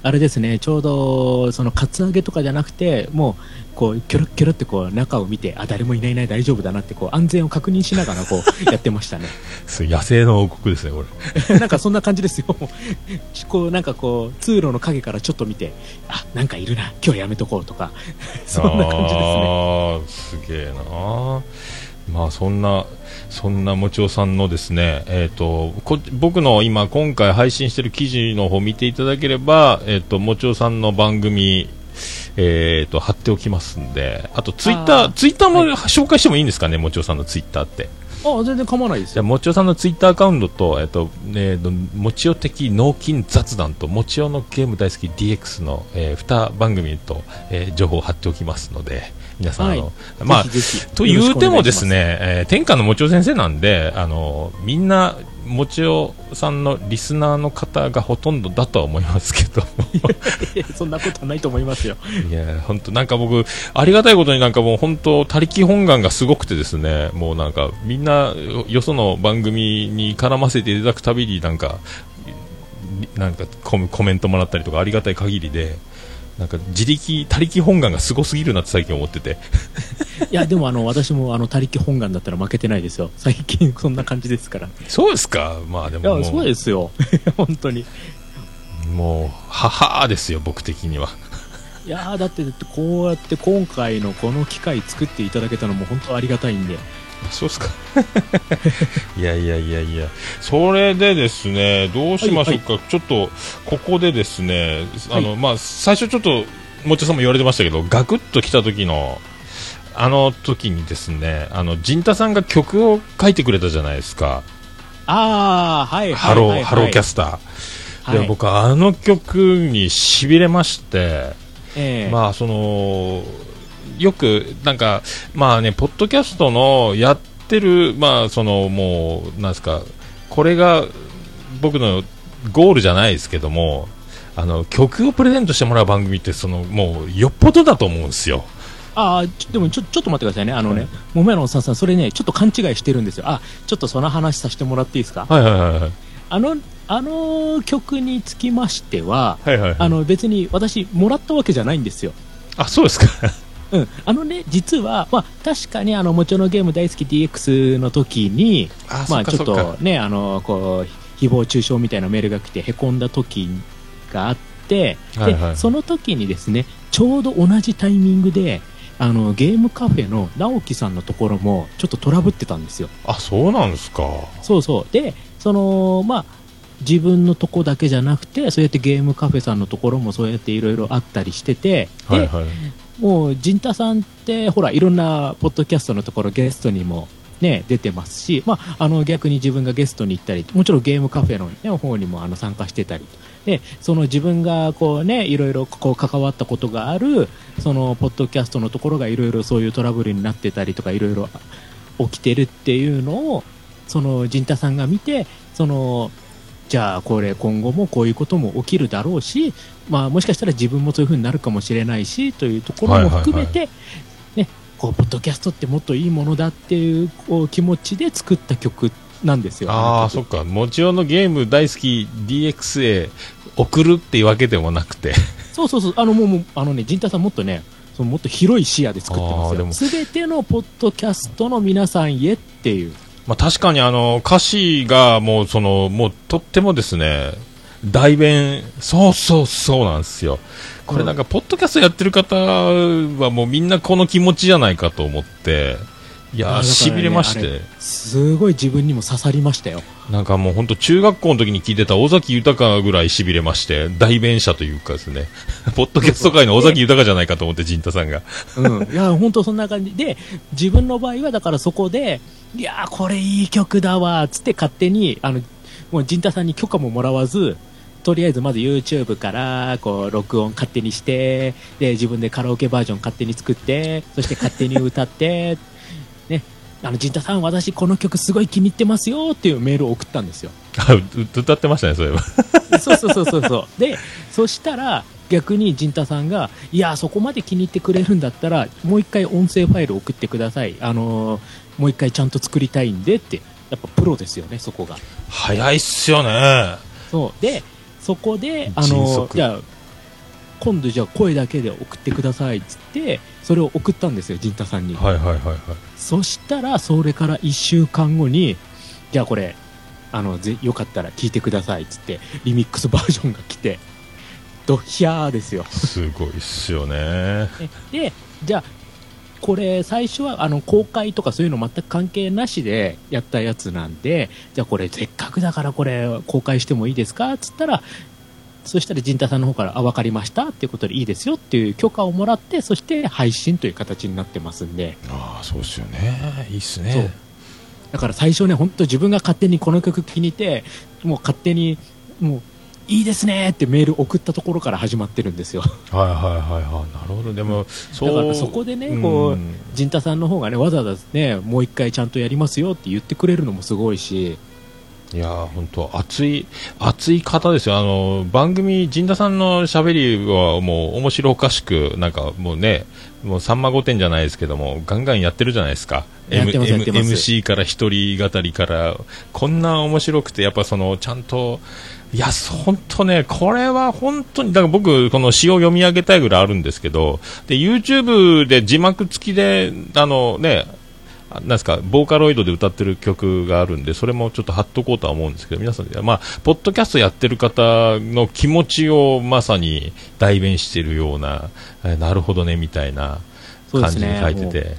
Speaker 2: あれですね、ちょうど、その、カツアゲとかじゃなくて、もう、こう、キョロッキョロってこう、中を見て、あ、誰もいないいない大丈夫だなって、こう、安全を確認しながら、こう、[laughs] やってましたね。
Speaker 1: 野生の王国ですね、これ。[laughs]
Speaker 2: なんかそんな感じですよ。[laughs] こう、なんかこう、通路の影からちょっと見て、あ、なんかいるな、今日やめとこうとか、そんな感じですね。
Speaker 1: ああ、すげえな。まあそんな、そんなもちおさんのですね、えっ、とこ、僕の今、今回配信してる記事の方見ていただければ、えっ、と、もちおさんの番組、えっ、と、貼っておきますんで、あとツイッター、ツイッターも紹介してもいいんですかね、もちおさんのツイッターって。
Speaker 2: あ、全然構わないです
Speaker 1: じゃあ、
Speaker 2: よ。
Speaker 1: もちおさんのツイッターアカウントと、えっ、と、えーと、もちお的脳筋雑談と、もちおのゲーム大好き DX の、えー、2番組と、えー情報を貼っておきますので、皆さん、
Speaker 2: はい。
Speaker 1: あの、まあと言うてもです
Speaker 2: よ
Speaker 1: ね、えー天下のもちお先生なんで、あの、みんな、もちおさんのリスナーの方がほとんどだとは思いますけど。
Speaker 2: そんなことはないと思いますよ。
Speaker 1: いや、本当なんか僕、ありがたいことになんかもう本当、他力本願がすごくてですね、もうなんか、みんな、よよその番組に絡ませていただくたびになんか、なんかコメントもらったりとかありがたい限りで、なんか自力、他力本願がすごすぎるなって最近思ってて。[laughs]
Speaker 2: いや、でもあの、私もあの、他力本願だったら負けてないですよ。最近そんな感じですから。い
Speaker 1: そうですか？まあでもも
Speaker 2: や、そう
Speaker 1: う、
Speaker 2: ですよ。[laughs] 本当に。
Speaker 1: もう、母ですよ、僕的には。
Speaker 2: いやーだって、だってこうやって今回のこの機会作っていただけたのも本当ありがたいんで。
Speaker 1: そうですか。いやいやいやいや、それでですね、どうしましょうか、ちょっとここでですね、あの、まあ、最初ちょっと、もちろさんも言われてましたけど、ガクッと来た時の、あの時にですね、あの、陣太さんが曲を書いてくれたじゃないですか。
Speaker 2: ああ、はい、はい。
Speaker 1: ハロー、
Speaker 2: はい
Speaker 1: ハローキャスター。
Speaker 2: はい。
Speaker 1: で、僕、あの曲に痺れまして、
Speaker 2: ええ。
Speaker 1: まあ、その、よく、なんか、まあね、ポッドキャストのやってる、まあ、その、もう、なんですか、これが僕のゴールじゃないですけども、あの、曲をプレゼントしてもらう番組って、その、もう、よっぽどだと思うんですよ。
Speaker 2: ああ、でもちょちょっと待ってくださいね。あのね、桃屋のおっさんさん、それね、ちょっと勘違いしてるんですよ。あ、ちょっとその話させてもらっていいですか？
Speaker 1: はいはいはいはい。
Speaker 2: あの、あの曲につきましては、
Speaker 1: はいはいはい。
Speaker 2: あの別に私、もらったわけじゃないんですよ。
Speaker 1: あ、そうですか。
Speaker 2: うん、あのね、実は、まあ、確かにあの、もちろのゲーム大好き DX の時に、
Speaker 1: あ
Speaker 2: まあ、ちょっとね、あの、こう、誹謗中傷みたいなメールが来て、へこんだ時があって、
Speaker 1: はいはい
Speaker 2: で、その時にですね、ちょうど同じタイミングで、あの、ゲームカフェの直樹さんのところも、ちょっとトラブってたんですよ。
Speaker 1: あ、そうなんですか。
Speaker 2: そうそう。で、その、まあ、自分のとこだけじゃなくて、そうやってゲームカフェさんのところもそうやっていろいろあったりしてて、で、
Speaker 1: はいはい。
Speaker 2: もう、陣太さんって、ほら、いろんなポッドキャストのところゲストにもね、出てますし、まあ、あの、逆に自分がゲストに行ったり、もちろんゲームカフェの、ね、方にもあの参加してたり、で、その自分がこうね、いろいろこう関わったことがある、その、ポッドキャストのところがいろいろそういうトラブルになってたりとか、いろいろ起きてるっていうのを、その、陣太さんが見て、その、じゃあこれ今後もこういうことも起きるだろうし、まあ、もしかしたら自分もそういう風になるかもしれないしというところも含めて、ね、こうポッドキャストってもっといいものだっていうこう気持ちで作った曲なんですよ。
Speaker 1: ああ、そっか。もちろんのゲーム大好き DX へ送るっていうわけでもなくて。
Speaker 2: そうそうそう、あのもうもうあのね、陣太さんもっとね、そのもっと広い視野で作ってますよ。すべてのポッドキャストの皆さんへっていう。
Speaker 1: まあ、確かにあの歌詞がもうそのもうとってもですね代弁そうそうそうなんですよ。これなんかポッドキャストやってる方はもうみんなこの気持ちじゃないかと思っていやしびれまして。
Speaker 2: すごい自分にも刺さりましたよ。
Speaker 1: なんかもう本当中学校の時に聞いてた尾崎豊ぐらいしびれまして代弁者というかですね。[laughs] ポッドキャスト界の尾崎豊じゃないかと思って陣太さんが。
Speaker 2: うん、いや本当そんな感じ。で自分の場合はだからそこでいやーこれいい曲だわーっつって勝手にあのもう陣太さんに許可ももらわずとりあえずまず YouTube からこう録音勝手にしてで自分でカラオケバージョン勝手に作ってそして勝手に歌ってねあの陣太さん私この曲すごい気に入ってますよっていうメールを送ったんですよ
Speaker 1: 歌ってましたねそういえば
Speaker 2: そうそうそうそうそう。で、そしたら、逆に陣太さんが、いや、そこまで気に入ってくれるんだったら、もう一回音声ファイル送ってください。あのーもう一回ちゃんと作りたいんでって、やっぱプロですよね、そこが。
Speaker 1: 早いっすよね
Speaker 2: そう。で、そこで、あ
Speaker 1: 迅
Speaker 2: のー
Speaker 1: 速
Speaker 2: じゃあ、今度じゃあ声だけで送ってくださいっつってそれを送ったんですよ陣太さんに、
Speaker 1: はいはいはいはい。
Speaker 2: そしたらそれから1週間後にじゃあこれあのぜよかったら聞いてくださいっつってリミックスバージョンが来てドヒャーですよ。
Speaker 1: すごいっすよね。
Speaker 2: でじゃあこれ最初はあの公開とかそういうの全く関係なしでやったやつなんでじゃあこれせっかくだからこれ公開してもいいですかっつったらそしたら陣太さんの方から「あ分かりました」っていうことでいいですよっていう許可をもらってそして配信という形になってますんで。
Speaker 1: ああそうっすよね。いいっすね。
Speaker 2: だから最初ね本当自分が勝手にこの曲気に入ってもう勝手にもういいですねってメール送ったところから始まってるんですよ。
Speaker 1: はいはいはいはい。なるほど。でもそう
Speaker 2: だからそこでねこう陣太さんの方がねわざわざねもう一回ちゃんとやりますよって言ってくれるのもすごいし
Speaker 1: いやー本当熱い熱い方ですよ。あの番組陣田さんの喋りはもう面白おかしくなんかもうねもうさんま御殿じゃないですけどもガンガンやってるじゃないですか。
Speaker 2: やってます
Speaker 1: M-
Speaker 2: やってます。
Speaker 1: MC から一人語りから。こんな面白くてやっぱそのちゃんといや本当ねこれは本当にだから僕この詩を読み上げたいぐらいあるんですけどで YouTube で字幕付きであのねあなんですかボーカロイドで歌ってる曲があるんでそれもちょっと貼っとこうとは思うんですけど皆さん、まあ、ポッドキャストやってる方の気持ちをまさに代弁しているような、えーなるほどねみたいな感じに書いてて、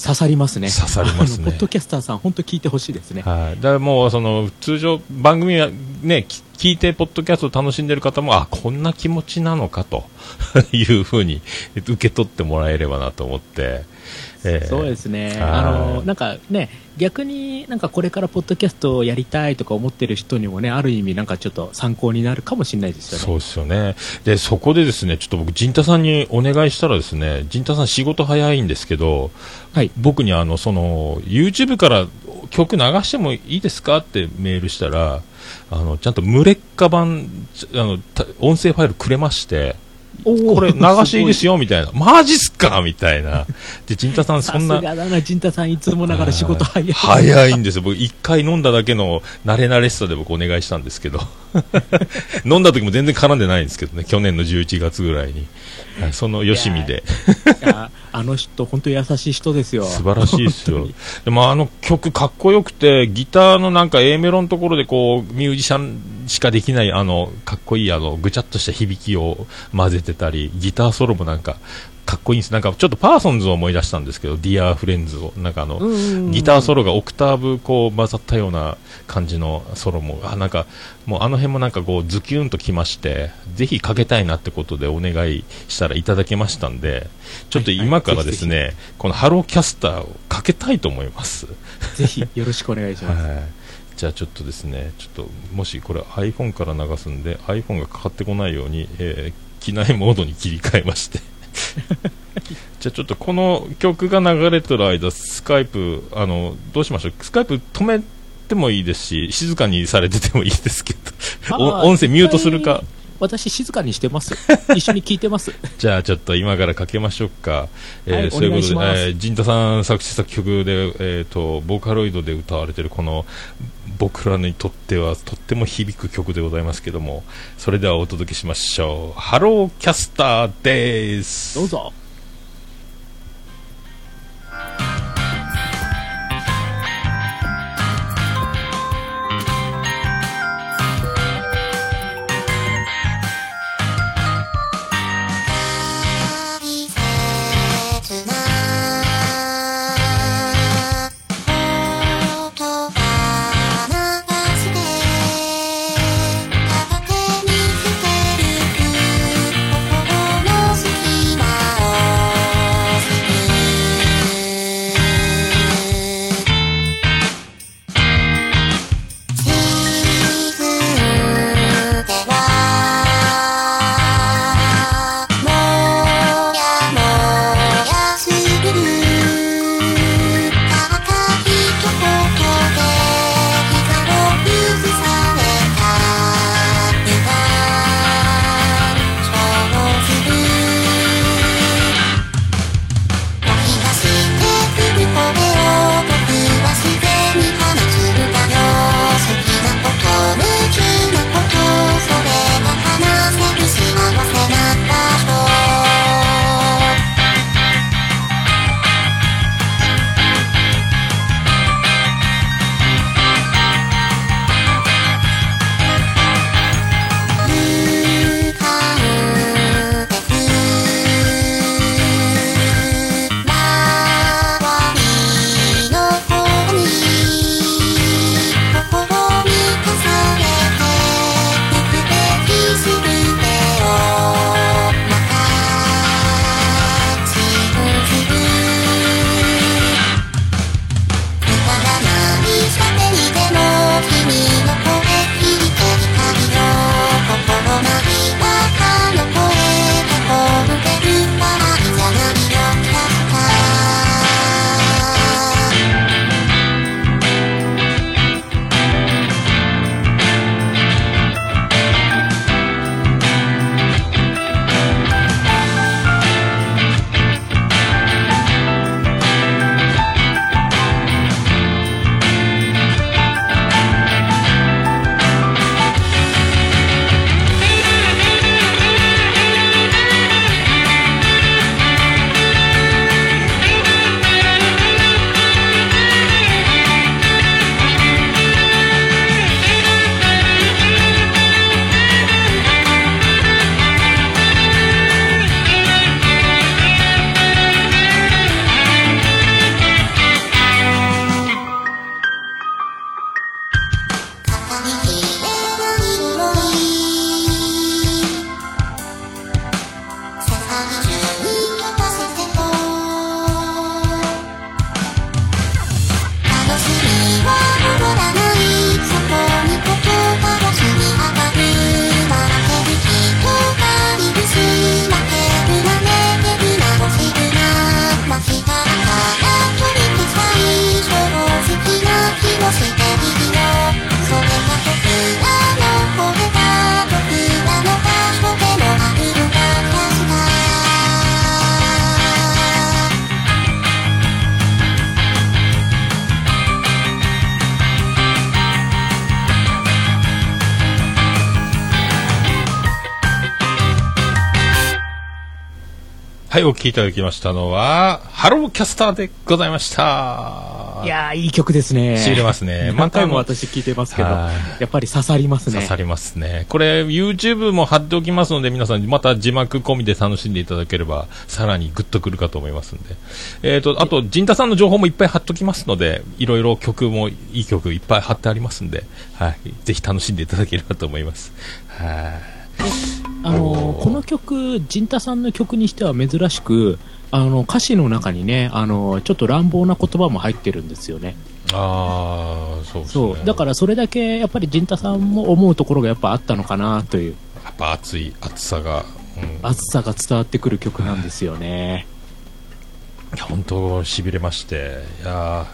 Speaker 2: 刺さりますね。
Speaker 1: 刺さりますね。
Speaker 2: ポッドキャスターさん本当聞いてほしいですね。
Speaker 1: はい、だからもうその通常番組はねき聞いてポッドキャストを楽しんでる方もあこんな気持ちなのかと [laughs] いうふうに受け取ってもらえればなと思って、えー
Speaker 2: そうですね、
Speaker 1: はい
Speaker 2: あのなんかね、逆になんかこれからポッドキャストをやりたいとか思ってる人にもね、ある意味、なんかちょっと参考になるかもしれないですよね。
Speaker 1: そうですよね。で、そこでですね、ちょっと僕、陣太さんにお願いしたらですね、陣太さん仕事早いんですけど、
Speaker 2: はい、
Speaker 1: 僕にあの、その、YouTube から曲流してもいいですかってメールしたら、あの、ちゃんと無劣化版、あの、た音声ファイルくれまして、これ流していいです
Speaker 2: よ。
Speaker 1: よ、みたいな。[laughs] マジっすかみたいな。で、陣太さんそんな。
Speaker 2: がだな、陣太さん、いつもながら仕事早い。
Speaker 1: 早いんですよ。僕、一回飲んだだけの慣れ慣れしさで僕お願いしたんですけど。[laughs] 飲んだ時も全然絡んでないんですけどね。去年の11月ぐらいに。はいそのよしみで。
Speaker 2: あの人、本当優しい人ですよ。
Speaker 1: 素晴らしいですよ。でもあの曲かっこよくて、ギターのなんか A メロのところでこう、ミュージシャンしかできないあの、かっこいいあの、ぐちゃっとした響きを混ぜてたり、ギターソロもなんか、かっこいいんです。なんかちょっとパーソンズを思い出したんですけど、ディアーフレンズを。なんかあの、ギターソロがオクターブこう混ざったような感じのソロも、あ、なんか、もうあの辺もなんかこうズキュンときまして、ぜひかけたいなってことでお願いしたらいただけましたんで、ちょっと今からですね、このハローキャスターをかけたいと思います。
Speaker 2: ぜひよろしくお願いします。
Speaker 1: はい。じゃあちょっとですね、ちょっともしこれ iPhone から流すんで、iPhone がかかってこないように、えー機内モードに切り替えまして。[laughs] じゃあちょっとこの曲が流れてる間、スカイプ、あの、どうしましょう？スカイプ止めてもいいですし、静かにされててもいいですけど、音声ミュートするか？
Speaker 2: 私、静かにしてます。[laughs] 一緒に聞いてます。
Speaker 1: じゃあちょっと今からかけましょうか。えー
Speaker 2: はい
Speaker 1: そういうことで、えー、陣太さん作詞作曲で、えー、と、ボーカロイドで歌われてるこの、僕らにとってはとっても響く曲でございますけども、それではお届けしましょう。ハローキャスターです。
Speaker 2: どうぞ。
Speaker 1: はい、お聴きいただきましたのは、ハローキャスターでございました。
Speaker 2: いやー、いい曲ですね。
Speaker 1: しびれますね [laughs]
Speaker 2: 何回も私聞いてますけど、
Speaker 1: は
Speaker 2: やっぱり刺さりますね。
Speaker 1: 刺さりますね。これ、YouTube も貼っておきますので、皆さん、また字幕込みで楽しんでいただければ、さらにグッとくるかと思いますんで。えっ、と、あと、陣太さんの情報もいっぱい貼っときますので、いろいろ曲も、いい曲いっぱい貼ってありますんで、はい。ぜひ楽しんでいただければと思います。はい。
Speaker 2: あのこの曲、陣太さんの曲にしては珍しく、あの歌詞の中にね、あのちょっと乱暴な言葉も入ってるんですよね。
Speaker 1: あー、そうですね。
Speaker 2: そう。だからそれだけやっぱり陣太さんも思うところがやっぱあったのかなという
Speaker 1: やっぱ熱い、熱さが、うん。
Speaker 2: 熱さが伝わってくる曲なんですよね。
Speaker 1: いや本当しびれましていや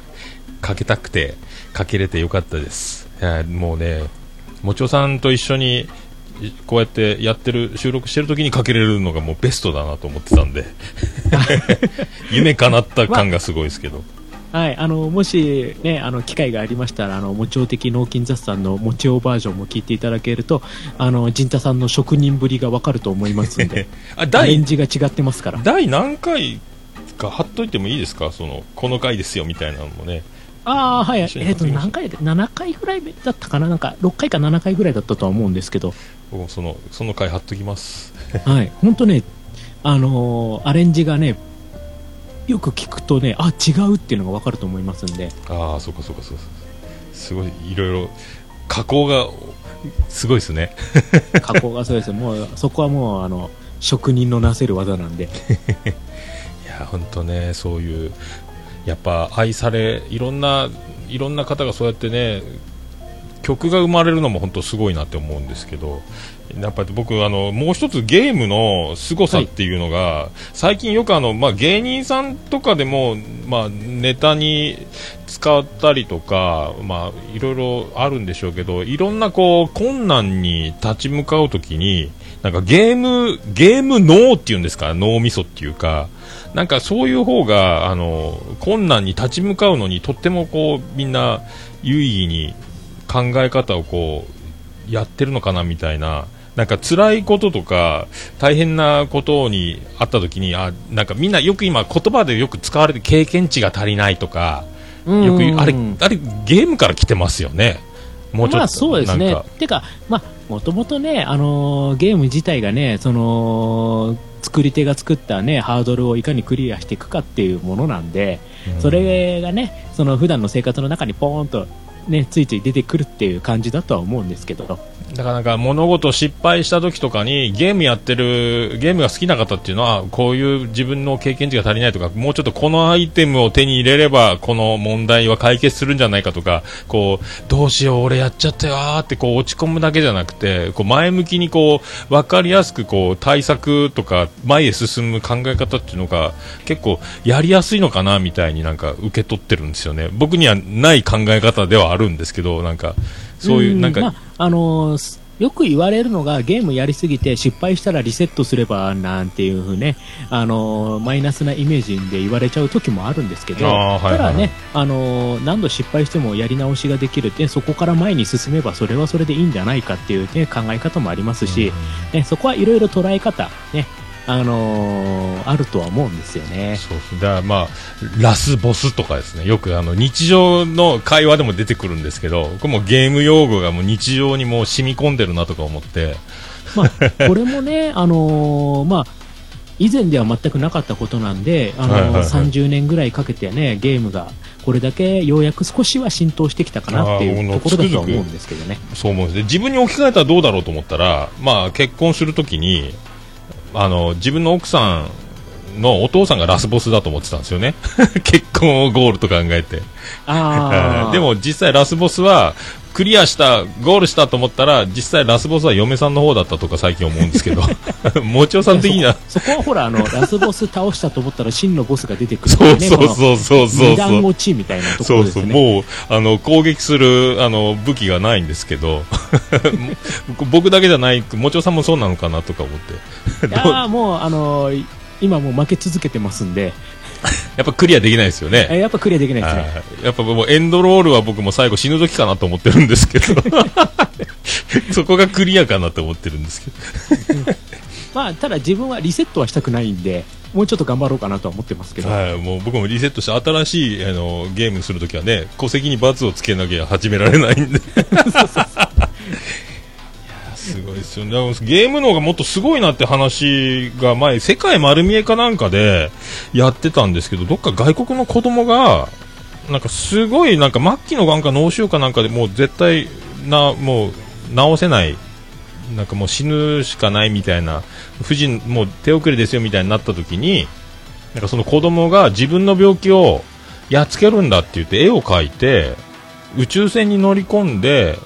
Speaker 1: ーかけたくてかけれてよかったですもうねもちおさんと一緒にいこうやってやってる収録してる時にかけれるのがもうベストだなと思ってたんで。[laughs] 夢叶った感がすごいですけど、
Speaker 2: はい、あのもし、ね、あの機会がありましたら、あのもちお的脳筋雑さんのもちおバージョンも聞いていただけると、あの陣太さんの職人ぶりがわかると思いますんで、[laughs]
Speaker 1: あ
Speaker 2: アレ
Speaker 1: 第
Speaker 2: ンジが違ってますから。
Speaker 1: 第何回か貼っといてもいいですか？そのこの回ですよみたいなのもね。
Speaker 2: ああ、はい。えっ、
Speaker 1: 一緒に
Speaker 2: と、何回で、7回ぐらいだったかな？なんか、6回か7回ぐらいだったとは思うんですけど、
Speaker 1: 僕もそのその回貼っときます
Speaker 2: はい。本当ね、あのーアレンジがね、よく聞くとね、あ、違うっていうのがわかると思いますんで、
Speaker 1: ああそうかそうかそうかすごいいろいろ加工がすごいですね [laughs]
Speaker 2: 加工がそうです。もう、そこはもう、あの、職人のなせる技なんで。[laughs]
Speaker 1: いや本当ねそういうやっぱ愛されいろんないろんな方がそうやってね曲が生まれるのも本当すごいなって思うんですけどやっぱり僕あのもう一つゲームの凄さっていうのが、最近よくあの、まあ、芸人さんとかでも、まあ、ネタに使ったりとか、まあ、いろいろあるんでしょうけどいろんなこう困難に立ち向かうときになんかゲームゲーム脳っていうんですか脳みそっていうかなんかそういう方があの困難に立ち向かうのにとってもこうみんな有意義に考え方をこうやってるのかなみたいななんか辛いこととか大変なことにあった時にあなんかみんなよく今言葉でよく使われて経験値が足りないとかよくあれあれゲームから来てますよね。もうちょっと、
Speaker 2: まあそうですね。てか、まあ、もともとね、あのーゲーム自体がね、その、作り手が作ったね、ハードルをいかにクリアしていくかっていうものなんで、
Speaker 1: うん。
Speaker 2: それがね、その普段の生活の中にポーンと、ね、ついつい出てくるっていう感じだとは思うんですけど、
Speaker 1: だからなんか物事失敗した時とかにゲームやってるゲームが好きな方っていうのはこういう自分の経験値が足りないとかもうちょっとこのアイテムを手に入れればこの問題は解決するんじゃないかとかこうどうしよう俺やっちゃったよーってこう落ち込むだけじゃなくてこう前向きにこう分かりやすくこう対策とか前へ進む考え方っていうのが結構やりやすいのかなみたいになんか受け取ってるんですよね。僕にはない考え方ではあるんですけどなんかそういうなんか、
Speaker 2: まああのーすよく言われるのがゲームやりすぎて失敗したらリセットすればなんていうふうね、あのーマイナスなイメージで言われちゃう時もあるんですけど、
Speaker 1: はいはい
Speaker 2: ただね、あのー何度失敗してもやり直しができるってそこから前に進めばそれはそれでいいんじゃないかっていう、ね、考え方もありますし、ね、そこはいろいろ捉え方、ねあのーあるとは思うんですよね。
Speaker 1: そう。だからまあラスボスとかですね。よくあの日常の会話でも出てくるんですけどこれもうゲーム用語がもう日常にもう染み込んでるなとか思って。
Speaker 2: まあ、これもね、[laughs] あのーまあ、以前では全くなかったことなんで、あのー
Speaker 1: はいはいはい。
Speaker 2: 30年ぐらいかけてね、ゲームがこれだけようやく少しは浸透してきたかなってい
Speaker 1: う
Speaker 2: うところだとは思うんですけどね。
Speaker 1: そう思うんです。で自分に置き換えたらどうだろうと思ったら、まあ、結婚するときにあの自分の奥さんのお父さんがラスボスだと思ってたんですよね。[laughs] 結婚をゴールと考えて。[laughs] でも実際ラスボスはクリアしたゴールしたと思ったら実際ラスボスは嫁さんの方だったとか最近思うんですけど。[laughs] もちおさん的には。
Speaker 2: そこはほら、あの、ラスボス倒したと思ったら真のボスが出てくる
Speaker 1: そう
Speaker 2: ね
Speaker 1: そうそうそうそう
Speaker 2: 二段落ちみたいなとこ
Speaker 1: そうそう、
Speaker 2: ろですね。
Speaker 1: もう、あの、攻撃する、あの、武器がないんですけど、[laughs] 僕だけじゃない、もちおさんもそうなのかなとか思って。
Speaker 2: いやーもう、あのー今もう負け続けてますんで、[laughs]
Speaker 1: やっぱクリアできないですよね。
Speaker 2: えやっぱクリアできないですね。
Speaker 1: はいやっぱもうエンドロールは僕も最後死ぬ時かなと思ってるんですけど、[laughs] そこがクリアかなと思ってるんですけど。[laughs]
Speaker 2: まあ、ただ自分はリセットはしたくないんで、もうちょっと頑張ろうかなとは思ってますけど、
Speaker 1: はい、もう僕もリセットして新しいあのゲームするときはね戸籍に罰をつけなきゃ始められないんでいやすごいですよね。ゲームの方がもっとすごいなって話が前世界丸見えかなんかでやってたんですけどどっか外国の子供がなんかすごいなんか末期のがんか脳腫瘍かなんかでもう絶対なもう治せないなんかもう死ぬしかないみたいな夫人もう手遅れですよみたいになった時になんかその子供が自分の病気をやっつけるんだって言って絵を描いて宇宙船に乗り込んで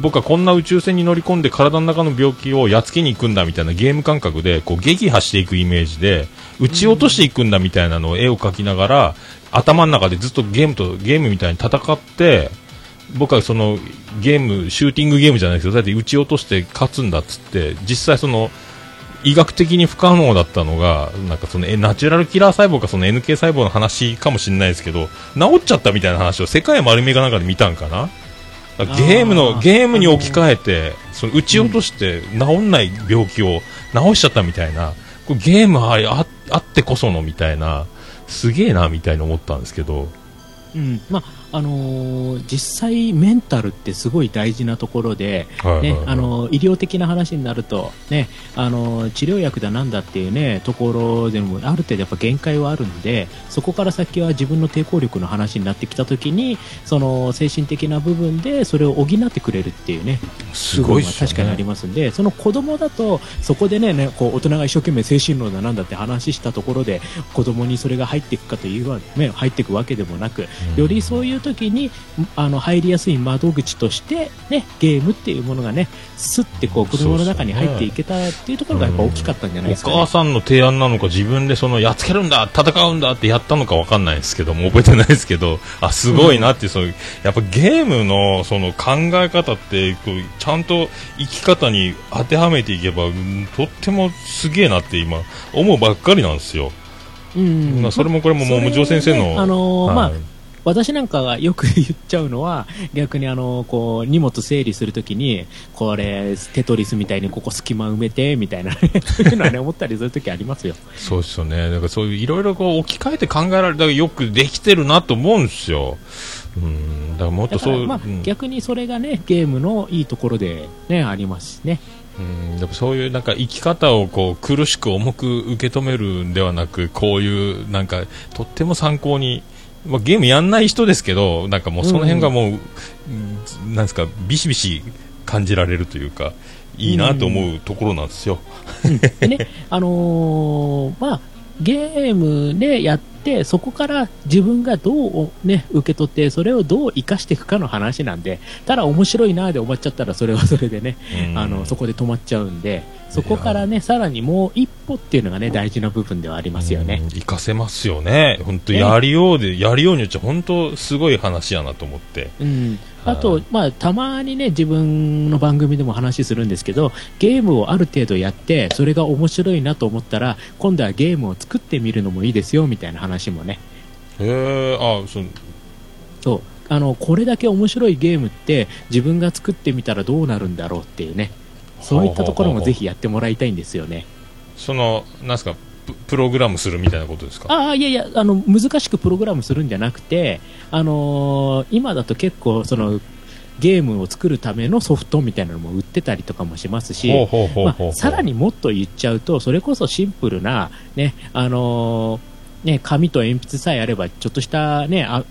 Speaker 1: 僕はこんな宇宙船に乗り込んで体の中の病気をやっつけに行くんだみたいなゲーム感覚でこう撃破していくイメージで撃ち落としていくんだみたいなのを絵を描きながら頭の中でずっとゲームとゲームみたいに戦って僕はそのゲームシューティングゲームじゃないですけどだって撃ち落として勝つんだっつって実際その医学的に不可能だったのがなんかそのえナチュラルキラー細胞かその NK 細胞の話かもしれないですけど治っちゃったみたいな話を世界丸見えかなんかで見たんかな？ゲームのゲームに置き換えてその撃ち落として治んない病気を治しちゃったみたいな、これゲームあああってこそのみたいな。すげえなみたいに思ったんですけど。
Speaker 2: うん。まああのー実際、メンタルってすごい大事なところで、ねあのー医療的な話になると、ねあのー治療薬だなんだっていう、ね、ところでもある程度やっぱ限界はあるんでそこから先は自分の抵抗力の話になってきたときにその精神的な部分でそれを補ってくれるっていうね
Speaker 1: すごい
Speaker 2: 確かにありますんでその子供だとそこでねねこう大人が一生懸命精神論だなんだって話したところで子供にそれが入っていくかというわ、ね、入っていくわけでもなくよりそういう時にあの入りやすい窓口として、ね、ゲームっていうものがねすってこう子供の中に入っていけたっていうところがやっぱ大きかったんじゃない
Speaker 1: お
Speaker 2: ですか、ね。
Speaker 1: 母さんの提案なのか自分でそのやっつけるんだ戦うんだってやったのかわかんないですけども覚えてないですけどあすごいなっていう、そういうやっぱゲームのその考え方ってこうちゃんと生き方に当てはめていけばうんとってもすげえなって今思うばっかりなんですよ、
Speaker 2: うん。
Speaker 1: まあ、それもこれももう無常先生の、
Speaker 2: ねあのー
Speaker 1: はい。
Speaker 2: まあ私なんかがよく言っちゃうのは逆にあのこう荷物整理するときにこれテトリスみたいにここ隙間埋めてみたいな、ね、そういうのはね思ったりするときありますよ。
Speaker 1: そうですよね。だからそういういろいろこう置き換えて考えられだからよくできてるなと思うんですよ。うん。だからもっとそう
Speaker 2: まあ
Speaker 1: うん。
Speaker 2: 逆にそれがねゲームのいいところでねありますしね。
Speaker 1: うん。やっぱそういうなんか生き方をこう苦しく重く受け止めるんではなくこういうなんかとっても参考に、まあ、ゲームやんない人ですけどなんかもうその辺がもう、うんなんですかビシビシ感じられるというかいいなと思うところなんですよ。
Speaker 2: でね、あのーまあ、ゲームでやって、そこから自分がどう、ね、受け取って、それをどう生かしていくかの話なんで、ただ面白いなで終わっちゃったら、それはそれでね、
Speaker 1: うん。
Speaker 2: あの、そこで止まっちゃうんで、そこからね、さらにもう一歩っていうのがね、大事な部分ではありますよね。
Speaker 1: うん。活かせますよね。本当
Speaker 2: ね
Speaker 1: やりようで、やりようによっちゃ本当すごい話やなと思って。
Speaker 2: うん、あ
Speaker 1: はい、
Speaker 2: とまあ、たまにね、自分の番組でも話するんですけど、ゲームをある程度やって、それが面白いなと思ったら、今度はゲームを作ってみるのもいいですよみたいな話もね、
Speaker 1: へえ、あ、その
Speaker 2: そう。あのこれだけ面白いゲームって自分が作ってみたらどうなるんだろうっていうねそういったところもぜひやってもらいたいんですよね。
Speaker 1: その、なんすか、ププログラムするみたいなことですか？
Speaker 2: ああいやいやあの難しくプログラムするんじゃなくて、あのー今だと結構そのゲームを作るためのソフトみたいなのも売ってたりとかもしますしさらにもっと言っちゃうとそれこそシンプルな、ねあのーね、紙と鉛筆さえあればちょっとした、ね、あ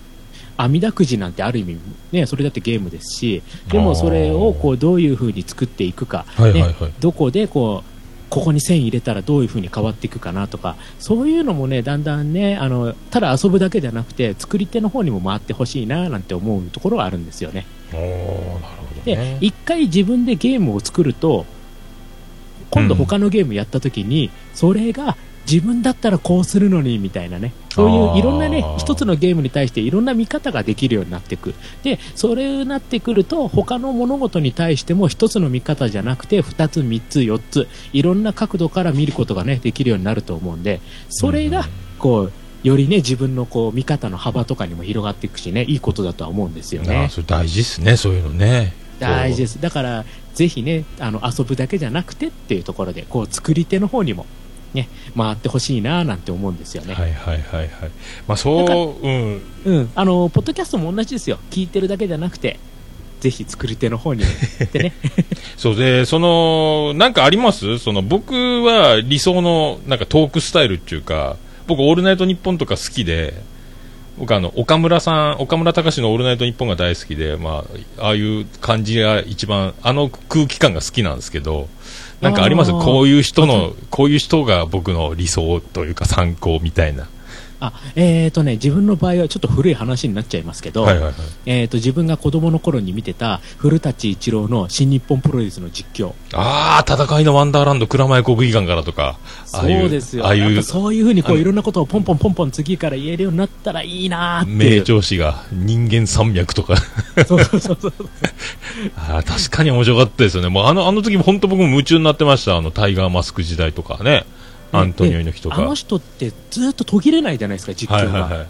Speaker 2: 網だくじなんてある意味、ね、それだってゲームですしでもそれをこうどういう風に作っていくか、
Speaker 1: はいはいはい
Speaker 2: ね、どこでこうここに線入れたらどういう風に変わっていくかなとかそういうのもねだんだんねあのただ遊ぶだけじゃなくて作り手の方にも回ってほしいななんて思うところはあるんですよね。
Speaker 1: なるほど
Speaker 2: で
Speaker 1: ね。
Speaker 2: 一回自分でゲームを作ると今度他のゲームやった時に、それが自分だったらこうするのにみたいなねそういういろんなね一つのゲームに対していろんな見方ができるようになっていくでそれになってくると他の物事に対しても一つの見方じゃなくて二つ三つ四ついろんな角度から見ることがねできるようになると思うんでそれがこうよりね自分のこう見方の幅とかにも広がっていくしねいいことだとは思うんですよね
Speaker 1: あ。それ大事ですね、そういうのね。
Speaker 2: 大事ですだからぜひねあの遊ぶだけじゃなくてっていうところでこう作り手の方にもね、回ってほしいななんて思うんですよね。
Speaker 1: はいはいはいはい。まあそう、うん。
Speaker 2: うん。あの、ポッドキャストも同じですよ。聞いてるだけじゃなくて、ぜひ作り手の方に行ってね。[laughs]
Speaker 1: そうで、その、なんかあります？その、僕は理想の、なんかトークスタイルっていうか、僕、オールナイトニッポンとか好きで、僕あの、岡村さん、岡村隆史のオールナイトニッポンが大好きで、まあ、ああいう感じが一番、あの空気感が好きなんですけど、なんかあります？こういう人の、こういう人が僕の理想というか参考みたいな。
Speaker 2: あ、えーとね、自分の場合はちょっと古い話になっちゃいますけど、
Speaker 1: はいはいはい。
Speaker 2: えーと、自分が子供の頃に見てた古舘一郎の新日本プロレスの実況。
Speaker 1: ああ、戦いのワンダーランド、蔵前国技館からとか、
Speaker 2: そうですよ。
Speaker 1: ああいう
Speaker 2: そういうふうにこういろんなことをポンポンポンポン次から言えるようになったらいいなーってい
Speaker 1: 名
Speaker 2: う。
Speaker 1: 調子が人間山脈とか
Speaker 2: そうそうそうそう。[laughs]
Speaker 1: あー確かに面白かったですよね。もうあの、あの時も本当僕も夢中になってました。あの、タイガーマスク時代とかね。アントニオ猪木とか。
Speaker 2: あの人ってずっと途切れないじゃないですか、実況が。
Speaker 1: はいはいはい。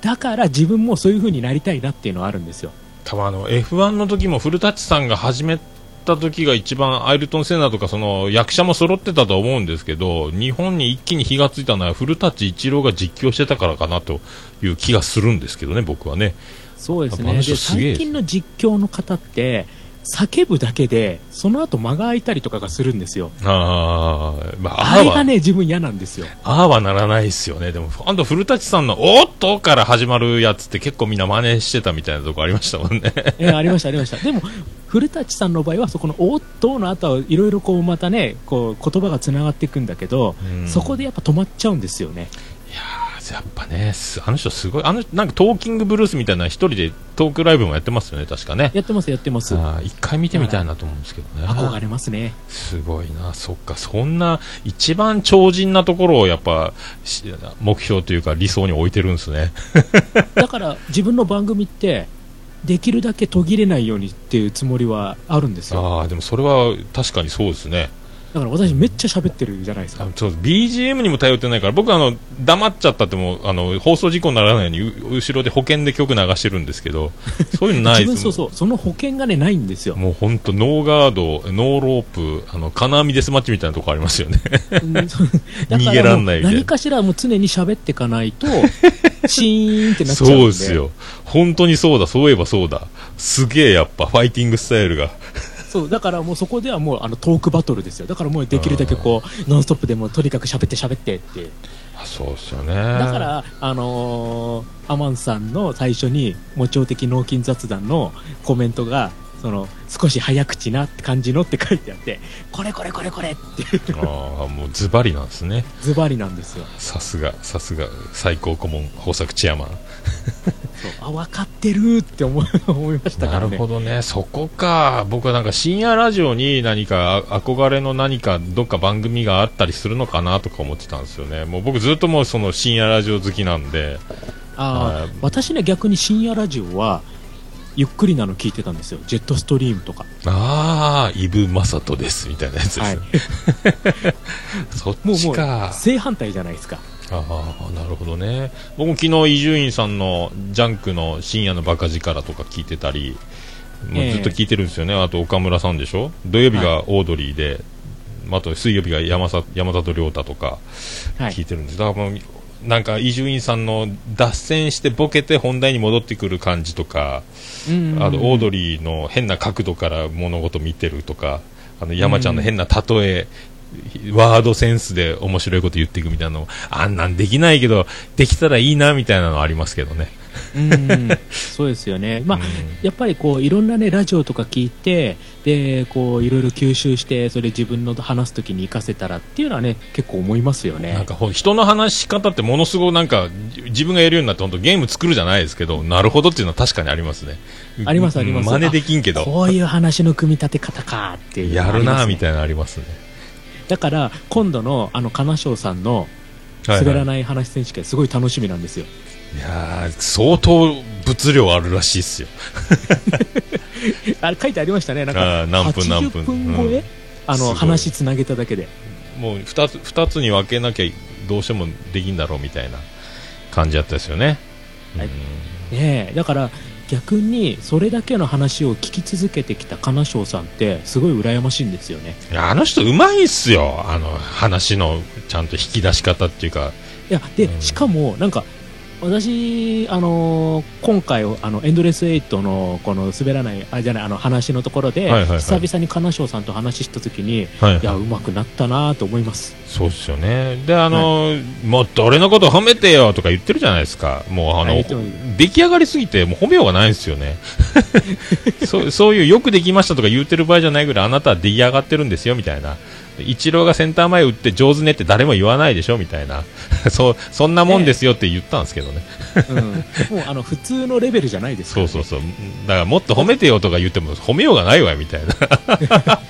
Speaker 2: だから自分もそういうふうになりたいなっていうのはあるんですよ。
Speaker 1: 多分あの、F1 の時も古舘さんが始めた時が一番アイルトン・セナとかその役者も揃ってたと思うんですけど、日本に一気に火がついたのは古舘一郎が実況してたからかなという気がするんですけどね、僕はね。
Speaker 2: そうですね。最近の実況の方って、叫ぶだけで、その後間が空いたりとかがするんですよ。
Speaker 1: ああ、まあ、
Speaker 2: あれがね、自分嫌なんですよ。
Speaker 1: ああはならないですよね。でも、あと古舘さんのおっとから始まるやつって結構みんな真似してたみたいなとこありましたもんね。[laughs]
Speaker 2: えーありました、ありました。でも、古舘さんの場合は、そこのおっとの後はいろいろこうまたね、こう言葉がつながっていくんだけど、
Speaker 1: うん
Speaker 2: そこでやっぱ止まっちゃうんですよね。
Speaker 1: いやーやっぱね、すあの人すごい、あの、なんかトーキングブルースみたいな一人でトークライブもやってますよね、確かね。
Speaker 2: やってます、やってます。
Speaker 1: 一回見てみたいなと思うんですけどね。
Speaker 2: 憧れますね。
Speaker 1: すごいな、そっか、そんな、一番超人なところをやっぱ、し目標というか理想に置いてるんですね。[laughs]
Speaker 2: だから、自分の番組って、できるだけ途切れないようにっていうつもりはあるんですよ。
Speaker 1: ああ、でもそれは確かにそうですね。
Speaker 2: だから私めっちゃ喋ってるじゃないですか
Speaker 1: あ。そう BGM にも頼ってないから、僕あの、黙っちゃったっても、あの、放送事故にならないように、う後ろで保険で曲流してるんですけど、[laughs] そういうのないです
Speaker 2: 自分そうそう、その保険がね、ないんですよ。
Speaker 1: もう本当ノーガード、ノーロープ、あの、金網デスマッチみたいなとこありますよね。[laughs] 逃げ
Speaker 2: から
Speaker 1: んない
Speaker 2: 何かしらもう常に喋っていかないと、[laughs] シーンってなっちゃうんで。
Speaker 1: そうですよ。本当にそうだ、そういえばそうだ。すげえやっぱ、ファイティングスタイルが。
Speaker 2: そう、だからもうそこではもうあのトークバトルですよ。だからもうできるだけこう、ノンストップでもとにかく喋って喋ってって。
Speaker 1: あそうですよね。
Speaker 2: だから、あのーアマンさんの最初に、模聴的脳筋雑談のコメントが、その、少し早口な感じのって書いてあって、これこれこれこれって
Speaker 1: ああ、もうズバリなんですね。
Speaker 2: ズバリなんですよ。
Speaker 1: さすが、さすが、最高顧問、豊作チェアマン。
Speaker 2: あ、分かってるって思いましたか
Speaker 1: な
Speaker 2: らね。
Speaker 1: るほどね、そこか。僕はなんか深夜ラジオに何かあ憧れの何かどっか番組があったりするのかなとか思ってたんですよね。もう僕ずっともうその深夜ラジオ好きなんで。
Speaker 2: あ
Speaker 1: はい
Speaker 2: あ、私ね、逆に深夜ラジオは、ゆっくりなの聞いてたんですよ。ジェットストリームとか。
Speaker 1: ああ、イブ・マサトです、みたいなやつです、
Speaker 2: はい
Speaker 1: ね。[laughs] そっ
Speaker 2: もうもう
Speaker 1: ちか。
Speaker 2: 正反対じゃないですか。
Speaker 1: ああ、なるほどね。僕も昨日伊集院さんのジャンクの深夜のバカ力とか聞いてたり、もうずっと聞いてるんですよね。あと岡村さんでしょ？土曜日がオードリーで、あと水曜日が山里山里亮太とか
Speaker 2: はい
Speaker 1: 聞いてるんです。だからもうなんか伊集院さんの脱線してボケて本題に戻ってくる感じとか、
Speaker 2: うん
Speaker 1: あとオードリーの変な角度から物事見てるとか、あの山ちゃんの変な例え、ワードセンスで面白いこと言っていくみたいなのあんなんできないけど、できたらいいなみたいなのありますけどね。
Speaker 2: うん、そうですよね。まあ、
Speaker 1: うん
Speaker 2: やっぱりこう、いろんなね、ラジオとか聞いて、で、こう、いろいろ吸収して、それ自分の話すときに活かせたらっていうのはね、結構思いますよね。
Speaker 1: なんか人の話し方ってものすごくなんかじ自分がやるようになって本当ゲーム作るじゃないですけど、なるほどっていうのは確かにありますね。
Speaker 2: ありますあります
Speaker 1: 真似できんけど、
Speaker 2: こういう話の組み立て方かっていうの
Speaker 1: やるなみたいなのありますね。
Speaker 2: だから、今度の、あの、金賞さんの、滑らない話選手権、すごい楽しみなんですよ。
Speaker 1: いやー相当物量あるらしいっすよ。[laughs]
Speaker 2: あれ書いてありましたね、なんか、
Speaker 1: 何分何分
Speaker 2: 80分超え、
Speaker 1: うん
Speaker 2: あの、話つなげただけで。
Speaker 1: もう二つ二つに分けなきゃどうしてもできんだろうみたいな感じだったですよね。
Speaker 2: はい
Speaker 1: うん
Speaker 2: ねえ、だから、逆にそれだけの話を聞き続けてきた金賞さんってすごい羨ましいんですよね。
Speaker 1: いやあの人うまいっすよ。あの話のちゃんと引き出し方っていうか。
Speaker 2: いやで、
Speaker 1: うん。
Speaker 2: しかもなんか私、あのー今回あのエンドレスエイトのこの滑らないあじゃないあの話のところで、
Speaker 1: はいはいはい。
Speaker 2: 久々に金賞さんと話した時に
Speaker 1: はい
Speaker 2: い。やうまくなったなと思います。
Speaker 1: そうですよね。であの、もっと俺のこと褒めてよとか言ってるじゃないですか。もうあの、
Speaker 2: はい
Speaker 1: 出来上がりすぎてもう褒めようがないんですよね。[laughs] そうそういうよくできましたとか言ってる場合じゃないぐらいあなたは出来上がってるんですよみたいなイチローがセンター前打って上手ねって誰も言わないでしょみたいな。[laughs] そうそんなもんですよって言ったんですけどね。
Speaker 2: うん、もうあの普通のレベルじゃないですから、ね、
Speaker 1: そうそうそう。だからもっと褒めてよとか言っても褒めようがないわよみたいな。[laughs]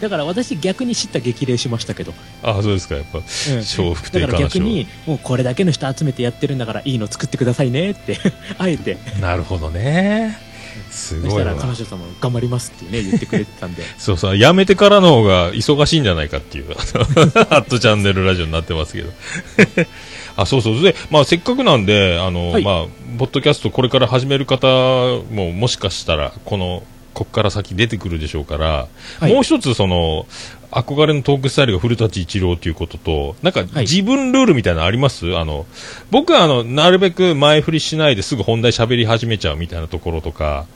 Speaker 2: だから私逆に知った激励しましたけど、
Speaker 1: あそうですか。やっぱ
Speaker 2: うん。
Speaker 1: 笑福亭
Speaker 2: だから逆にもうこれだけの人集めてやってるんだからいいの作ってくださいねって。[laughs] あえて。
Speaker 1: なるほどねす
Speaker 2: そしたら彼女さんも頑張りますってね言ってくれてたんで [laughs]
Speaker 1: そうそう、やめてからの方が忙しいんじゃないかっていう、[laughs] ハットチャンネルラジオになってますけど。[laughs] あ、そうそう。で、まあ、せっかくなんで、あの、
Speaker 2: はい
Speaker 1: まあ、ポッドキャストこれから始める方も、もしかしたら、この、こっから先出てくるでしょうから、
Speaker 2: はい
Speaker 1: もう一つ、その、憧れのトークスタイルが古舘一郎ということと、なんか、
Speaker 2: はい
Speaker 1: 自分ルールみたいなのあります、あの、僕は、あの、なるべく前振りしないですぐ本題喋り始めちゃうみたいなところとか、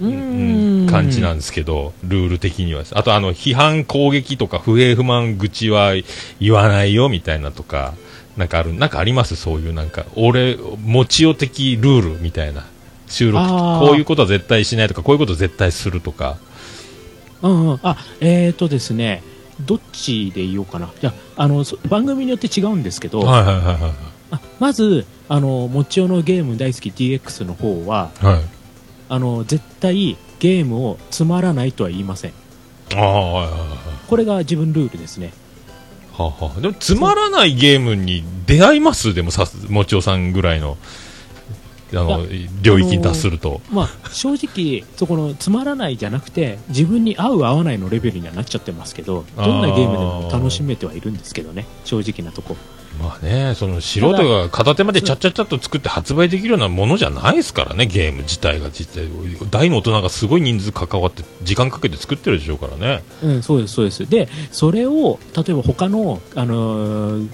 Speaker 2: う
Speaker 1: うん感じなんですけど、ルール的には。あと、あの、批判、攻撃とか、不平不満、愚痴は言わないよ、みたいなとか、なんかある、なんかあります？そういうなんか、俺、もちよ的ルールみたいな。収録、こういうことは絶対しないとか、こういうことは絶対するとか。
Speaker 2: うんうん、あえーとですねどっちで言おうかな。じゃああのそ番組によって違うんですけど、
Speaker 1: はいはいはい
Speaker 2: あまずあのもちおのゲーム大好き DX の方は
Speaker 1: はい。はい。
Speaker 2: あの絶対ゲームをつまらないとは言いません。
Speaker 1: ああ、はいはいはい。
Speaker 2: これが自分ルールですね。
Speaker 1: はあはあ、でもつまらないゲームに出会います？でもさもちおさんぐらいのあの領域に達すると、
Speaker 2: まあ正直そこのつまらないじゃなくて自分に合う合わないのレベルにはなっちゃってますけどどんなゲームでも楽しめてはいるんですけどね正直なとこ。
Speaker 1: まあねその素人が片手までちゃっちゃっちゃっと作って発売できるようなものじゃないですからねゲーム自体が実際。大の大人がすごい人数関わって時間かけて作ってるでしょうからね。
Speaker 2: うん、そうです、そうです。で、それを、例えば他の、あのー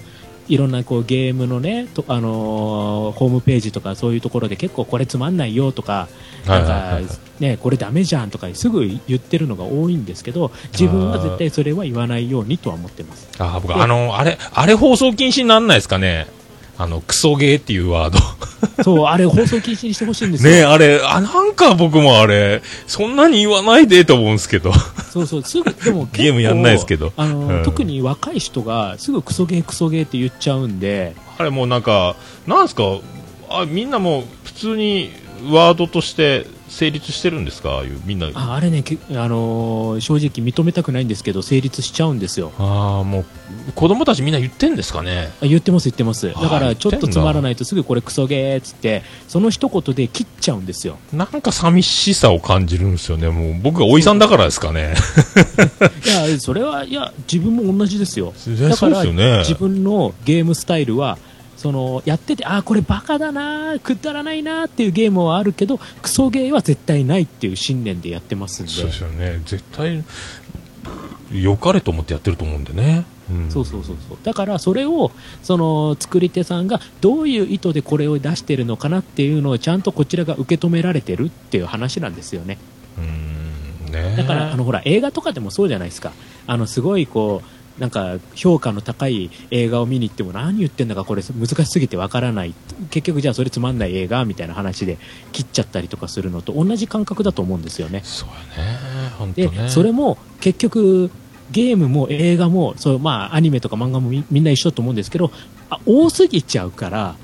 Speaker 2: いろんなこうゲームのね、とあのーホームページとかそういうところで結構これつまんないよとか、これダメじゃんとかすぐ言ってるのが多いんですけど、自分は絶対それは言わないようにとは思ってます。
Speaker 1: あ僕あのあれあれ放送禁止になんないですかね？あのクソゲーっていうワード
Speaker 2: そう、あれ放送禁止にしてほしいんですよ。
Speaker 1: ねあれあなんか僕もあれそんなに言わないでと思うんですけど
Speaker 2: そうそう、すぐ、でも
Speaker 1: ゲームやんないですけど。
Speaker 2: あのー
Speaker 1: うん。
Speaker 2: 特に若い人がすぐクソゲークソゲーって言っちゃうんで、
Speaker 1: あれもうなんか、なんですか、あみんなもう普通にワードとして成立してるんですか、みんな。あ
Speaker 2: ああれね、けあのー正直認めたくないんですけど、成立しちゃうんですよ。
Speaker 1: あー、もう子供たちみんな言ってんですかね？
Speaker 2: あ言ってます、言ってます。だか
Speaker 1: あ
Speaker 2: ら、ちょっとつまらないとすぐこれクソゲーっつって、その一言で切っちゃうんですよ。
Speaker 1: なんか寂しさを感じるんですよね。もう僕がおいさんだからですかね。[laughs]
Speaker 2: いや、それは、いや、自分も同じですよ。だから、
Speaker 1: そうですよね
Speaker 2: 自分のゲームスタイルは、そのやってて、あーこれバカだな、くだらないなっていうゲームはあるけど、クソゲーは絶対ないっていう信念でやってますんで。
Speaker 1: そうですよね。絶対、良かれと思ってやってると思うんでね。うん
Speaker 2: そうそうそうそうだからそれをその作り手さんがどういう意図でこれを出してるのかなっていうのをちゃんとこちらが受け止められてるっていう話なんですよね
Speaker 1: うんね
Speaker 2: だからあのほら映画とかでもそうじゃないですかあのすごいこうなんか評価の高い映画を見に行っても何言ってんだかこれ難しすぎてわからない結局じゃあそれつまんない映画みたいな話で切っちゃったりとかするのと同じ感覚だと思うんですよね
Speaker 1: そうやね。本当
Speaker 2: で、
Speaker 1: ね。
Speaker 2: それも結局ゲームも映画もそう、まあ、アニメとか漫画もみみんな一緒だと思うんですけどあ多すぎちゃうから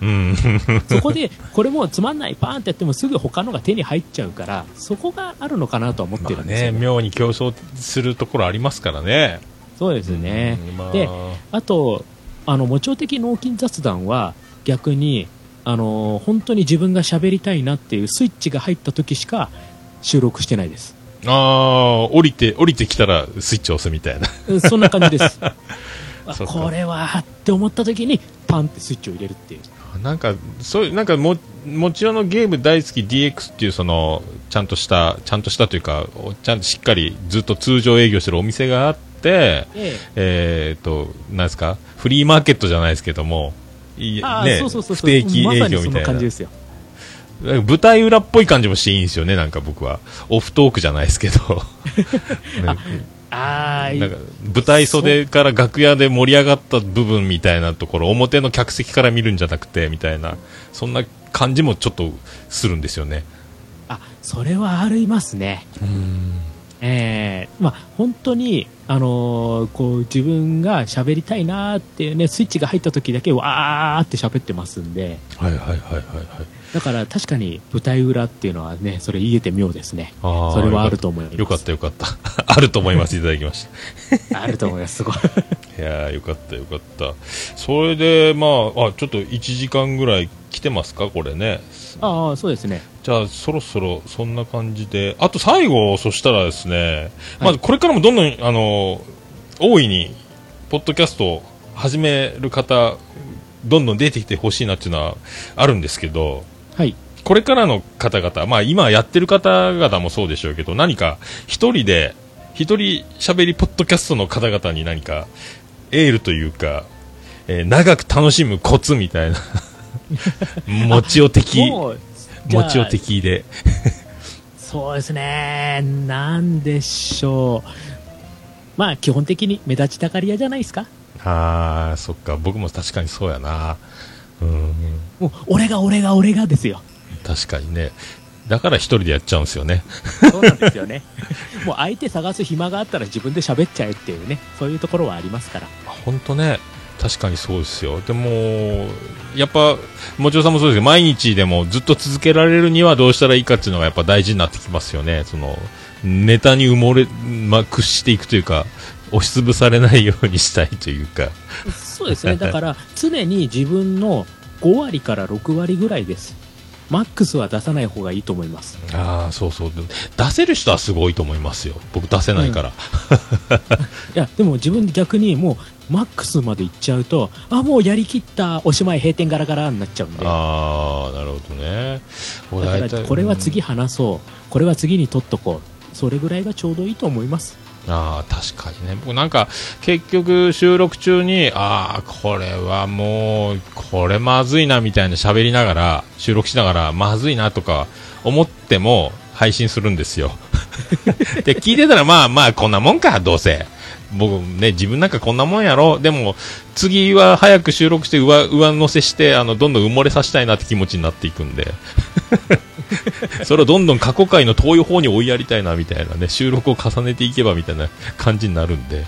Speaker 1: うん。
Speaker 2: そこでこれもつまんないパーンってやってもすぐ他のが手に入っちゃうからそこがあるのかなとは思ってるんですよ、ね
Speaker 1: 妙に競争するところありますからね。
Speaker 2: そうですね、
Speaker 1: うんまあ。
Speaker 2: であとあの模聴的脳筋雑談は逆にあの本当に自分が喋りたいなっていうスイッチが入った時しか収録してないです。
Speaker 1: ああ、降りて、降りてきたらスイッチ押すみたいな。
Speaker 2: うんそんな感じです。[laughs] これはって思った時にパンってスイッチを入れるっていう。
Speaker 1: なんか、そういう、なんかもう、もちろんのゲーム大好き DX っていうそのちゃんとしたちゃんとしたというかおちゃんとしっかりずっと通常営業してるお店があって
Speaker 2: え
Speaker 1: え。ー、となんですか？フリーマーケットじゃないですけどもいい
Speaker 2: ああ、
Speaker 1: ね
Speaker 2: そうそうそう
Speaker 1: 不
Speaker 2: そう。
Speaker 1: 定期営業みた
Speaker 2: い感じですよ。
Speaker 1: な舞台裏っぽい感じもしていいんですよねなんか僕は。オフトークじゃないですけど。[laughs] ね。
Speaker 2: ああ
Speaker 1: なんか舞台袖から楽屋で盛り上がった部分みたいなところ表の客席から見るんじゃなくてみたいな。そんな感じもちょっとするんですよね。
Speaker 2: あそれはありますねええまあ本当にあのーこう自分が喋りたいなーっていうねスイッチが入った時だけわーって喋ってますんで。
Speaker 1: はいはいはいはいはい。
Speaker 2: だから確かに舞台裏っていうのはねそれ言えて妙ですね。それはあると思います。
Speaker 1: よかったよかった。[laughs] あると思います。いただきました。[laughs]
Speaker 2: あると思いますすごい。[laughs]
Speaker 1: いやーよかったよかった。それでまああちょっと1時間ぐらい来てますか？これね
Speaker 2: ああそうですね。
Speaker 1: じゃあそろそろそんな感じで。あと最後そしたらですね、まずこれからもどんどんあの大いにポッドキャストを始める方どんどん出てきてほしいなっていうのはあるんですけど
Speaker 2: はい。
Speaker 1: これからの方々、まあ、今やってる方々もそうでしょうけど何か一人で一人喋りポッドキャストの方々に何かエールというか、えー長く楽しむコツみたいな [laughs] もちお的
Speaker 2: も
Speaker 1: ちお的で。[laughs]
Speaker 2: そうですね。なんでしょう。まあ基本的に目立ちたがり屋じゃないですか。
Speaker 1: あーそっか。僕も確かにそうやな。うん。
Speaker 2: もう俺が俺が俺がですよ。
Speaker 1: 確かにね。だから一人でやっちゃうんですよね。
Speaker 2: そうなんですよね。[laughs] もう相手探す暇があったら自分で喋っちゃえっていうね。そういうところはありますから。
Speaker 1: 本当ね確かにそうですよ。でもやっぱもちろんさんもそうですけど毎日でもずっと続けられるにはどうしたらいいかっていうのがやっぱ大事になってきますよね。そのネタに埋もれ、まあ、屈していくというか押しつぶされないようにしたいというか。
Speaker 2: そうですね。だから常に自分の5割から6割ぐらいです。マックスは出さない方がいいと思います。
Speaker 1: ああそうそう。出せる人はすごいと思いますよ。僕出せないから、
Speaker 2: いやでも自分で逆にもうマックスまでいっちゃうとあもうやりきったおしまい閉店ガラガラになっちゃうんで。だ
Speaker 1: ああなるほどね。もう大体
Speaker 2: からこれは次話そう。これは次に取っとこう。それぐらいがちょうどいいと思います
Speaker 1: あ確かにね。僕なんか結局収録中にああこれはもうこれまずいなみたいな喋りながら収録しながらまずいなとか思っても配信するんですよ。[laughs] で聞いてたらまあまあこんなもんかどうせ。僕ね自分なんかこんなもんやろ。でも次は早く収録して上上乗せしてあのどんどん埋もれさせたいなって気持ちになっていくんで。[laughs] それをどんどん過去回の遠い方に追いやりたいなみたいなね収録を重ねていけばみたいな感じになるんで。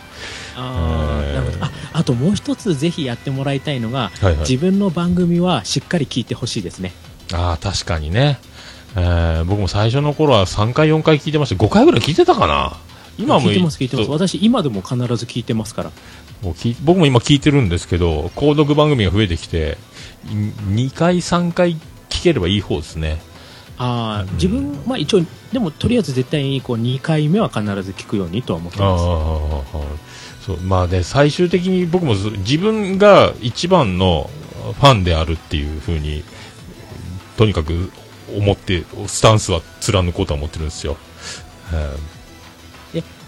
Speaker 2: あああともう一つぜひやってもらいたいのが、
Speaker 1: はいはい。
Speaker 2: 自分の番組はしっかり聞いてほしいですね。
Speaker 1: ああ確かにね、えー僕も最初の頃は3回4回聞いてました。5回ぐらい聞いてたかな今も
Speaker 2: 聞いてます聞いてます。私今でも必ず聞いてますから。
Speaker 1: もう僕も今聞いてるんですけど購読番組が増えてきて2回3回聞ければいい方ですね。
Speaker 2: あー自分まあ一応でもとりあえず絶対にこう2回目は必ず聞くようにとは思ってます。
Speaker 1: そう。まあね最終的に僕もず自分が一番のファンであるっていう風にとにかく思ってスタンスは貫こうとは思ってるんですよ、え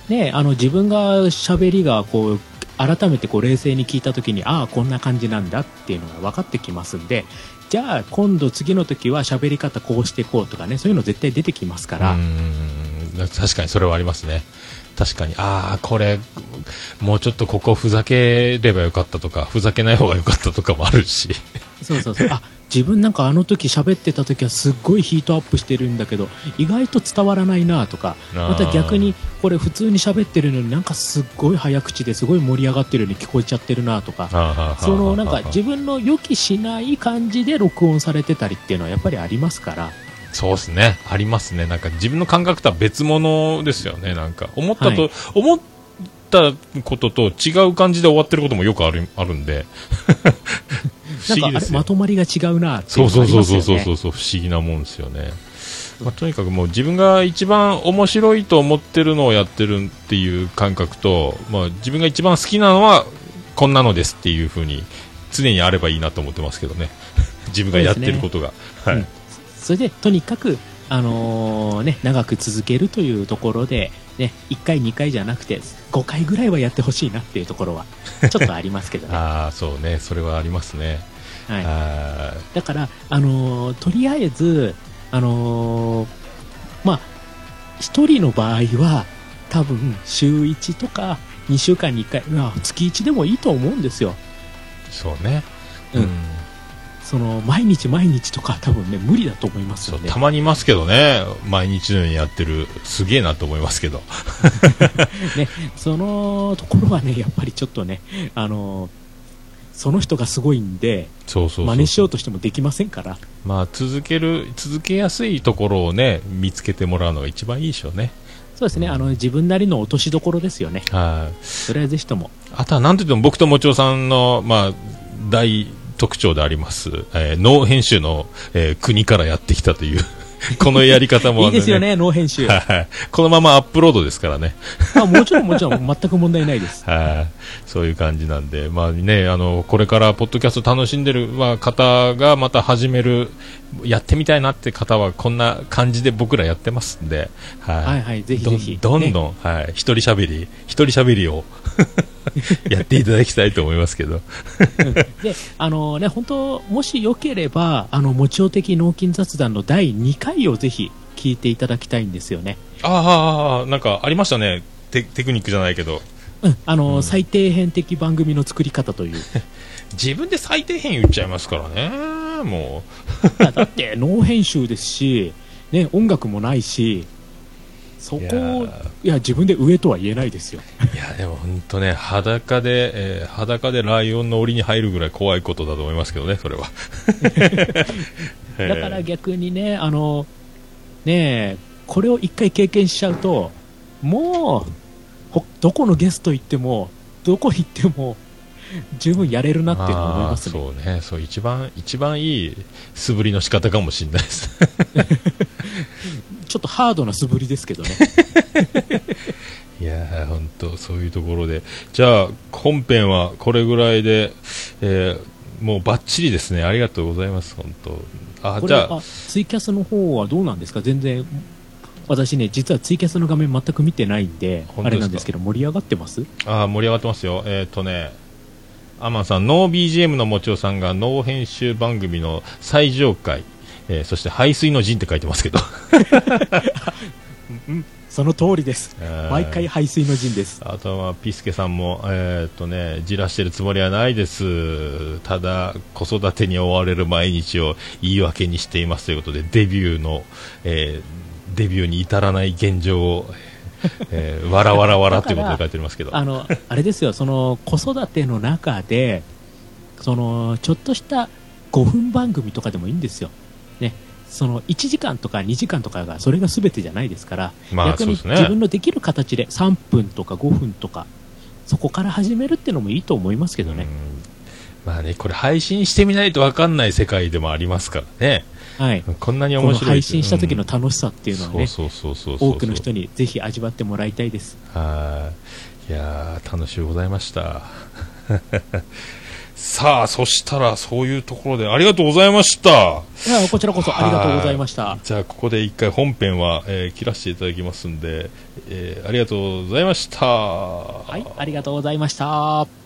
Speaker 2: ねあの自分が喋りがこう改めてこう冷静に聞いた時にああこんな感じなんだっていうのが分かってきますんでじゃあ今度次の時は喋り方こうしていこうとかねそういうの絶対出てきますから、
Speaker 1: うん確かにそれはありますね。確かに。ああこれもうちょっとここふざければよかったとかふざけない方がよかったとかもあるし。
Speaker 2: そうそうそう。あ自分なんかあの時喋ってた時はすっごいヒートアップしてるんだけど意外と伝わらないなとかまた逆にこれ普通に喋ってるのになんかすっごい早口ですごい盛り上がってるように聞こえちゃってるなとかそのなんか自分の予期しない感じで録音されてたりっていうのはやっぱりありますから。
Speaker 1: そうですね。ありますね。なんか自分の感覚とは別物ですよね。なんか。思ったと、
Speaker 2: はい。
Speaker 1: 思ったことと違う感じで終わってることもよくあるあるんで不思議ですよ。
Speaker 2: まとまりが違うなってい
Speaker 1: そうう
Speaker 2: のがあり
Speaker 1: そうそうそうそうそうそう不思議なもんですよね、まあ、とにかくもう自分が一番面白いと思ってるのをやってるっていう感覚と、まあ、自分が一番好きなのはこんなのですっていうふうに常にあればいいなと思ってますけどね。[laughs] 自分がやってることが、はい、
Speaker 2: うん。それでとにかく、あのーね、長く続けるというところで、ね、1回、2回じゃなくて、5回ぐらいはやってほしいなっていうところは、ちょっとありますけどね。[laughs]
Speaker 1: ああそうね。それはありますね、
Speaker 2: はい、
Speaker 1: あ
Speaker 2: だから、あのーとりあえず、あのーまあ、1人の場合は、多分週1とか2週間に1回、まあ、月1でもいいと思うんですよ。
Speaker 1: ーそうね。
Speaker 2: うん。その毎日毎日とか多分ね無理だと思いますよね。
Speaker 1: たまにいますけどね。毎日のようにやってるすげえなと思いますけど。[laughs]
Speaker 2: ねそのところはねやっぱりちょっとねあのその人がすごいんで
Speaker 1: そうそうそう。
Speaker 2: 真似しようとしてもできませんから。
Speaker 1: まあ続ける続けやすいところをね見つけてもらうのが一番いいでしょうね。
Speaker 2: そうですね。あの自分なりの落としどころですよね。
Speaker 1: はい。
Speaker 2: それはぜひとも。
Speaker 1: あとは何といっても僕ともちおさんの、まあ、大特徴であります、えー、ノー編集の、えー国からやってきたという [laughs] このやり方も、
Speaker 2: いいですよねノー編集。
Speaker 1: はいこのままアップロードですからね。
Speaker 2: あもちろんもちろん。全く問題ないです。[laughs]
Speaker 1: はい、そういう感じなんで、まあね、あの、これからポッドキャスト楽しんでる、まあ、方がまた始める、やってみたいなって方は、こんな感じで僕らやってますんで、はい。
Speaker 2: はいはいぜひぜひ。
Speaker 1: どんどんどん、はい。一人喋り、一人喋りを [laughs] やっていただきたいと思いますけど。
Speaker 2: であのね本当もしよければあのもちお的脳筋雑談の第2回をぜひ聞いていただきたいんですよね
Speaker 1: ああ、なんかありましたね。テテクニックじゃないけど。
Speaker 2: うん、あの、
Speaker 1: うん
Speaker 2: 最底辺的番組の作り方という。[laughs]
Speaker 1: 自分で最低限言っちゃいますからね。も
Speaker 2: いやだって、ノー編集ですし、ね、音楽もないし、そこ
Speaker 1: いや
Speaker 2: を
Speaker 1: ー、
Speaker 2: いや、自分で上とは言えないですよ。
Speaker 1: う。いや、でも本当ね、裸で、えー裸でライオンの檻に入るぐらい怖いことだと思いますけどね、それは。[laughs]
Speaker 2: だから逆にね、あの、ねえこれを一回経験しちゃうと、もう、ほどこのゲスト行っても、どこ行っても、十分やれるなっていうのは思いますね。
Speaker 1: そうね、そう一番一番いい素振りの仕方かもしれないです。[laughs] [laughs]
Speaker 2: ちょっとハードな素振りですけどね。[laughs]
Speaker 1: いやー本当そういうところで、じゃあ本編はこれぐらいで、えーもうバッチリですね。ありがとうございます。本当。あ
Speaker 2: これ
Speaker 1: じゃあ
Speaker 2: あツイキャスの方はどうなんですか？全然私ね実はツイキャスの画面全く見てないんであれなんですけど盛り上がってます？
Speaker 1: あー盛り上がってますよ。えっ、とね。アマンさん、ノー BGM のもちおさんがノー編集番組の最上階、えーそして排水の陣って書いてますけど。
Speaker 2: その通りです。毎回排水の陣です。
Speaker 1: あとはピスケさんも、えーっとね、じらしてるつもりはないです、ただ子育てに追われる毎日を言い訳にしていますということでデビューの、えーデビューに至らない現状を、えーわらわらわらということで書いてありますけど、[laughs]
Speaker 2: あのあれですよ。その子育ての中でそのちょっとした5分番組とかでもいいんですよねその1時間とか2時間とかがそれが全てじゃないですから、
Speaker 1: まあ
Speaker 2: 逆に自分のできる形で3分とか5分とかそこから始めるっていうのもいいと思いますけどね、
Speaker 1: うん。まあね、これ配信してみないと分かんない世界でもありますからね、
Speaker 2: はい。
Speaker 1: こんなに
Speaker 2: こ
Speaker 1: 面白い。
Speaker 2: の配信した時の楽しさっていうのはね、多くの人にぜひ味わってもらいたいです。
Speaker 1: はい。いやー楽しゅうございました [laughs] さあそしたらそういうところでありがとうございました
Speaker 2: いやこちらこそありがとうございました。
Speaker 1: じゃあここで一回本編は、えー切らせていただきますんで、えーありがとうございました
Speaker 2: はい、ありがとうございました。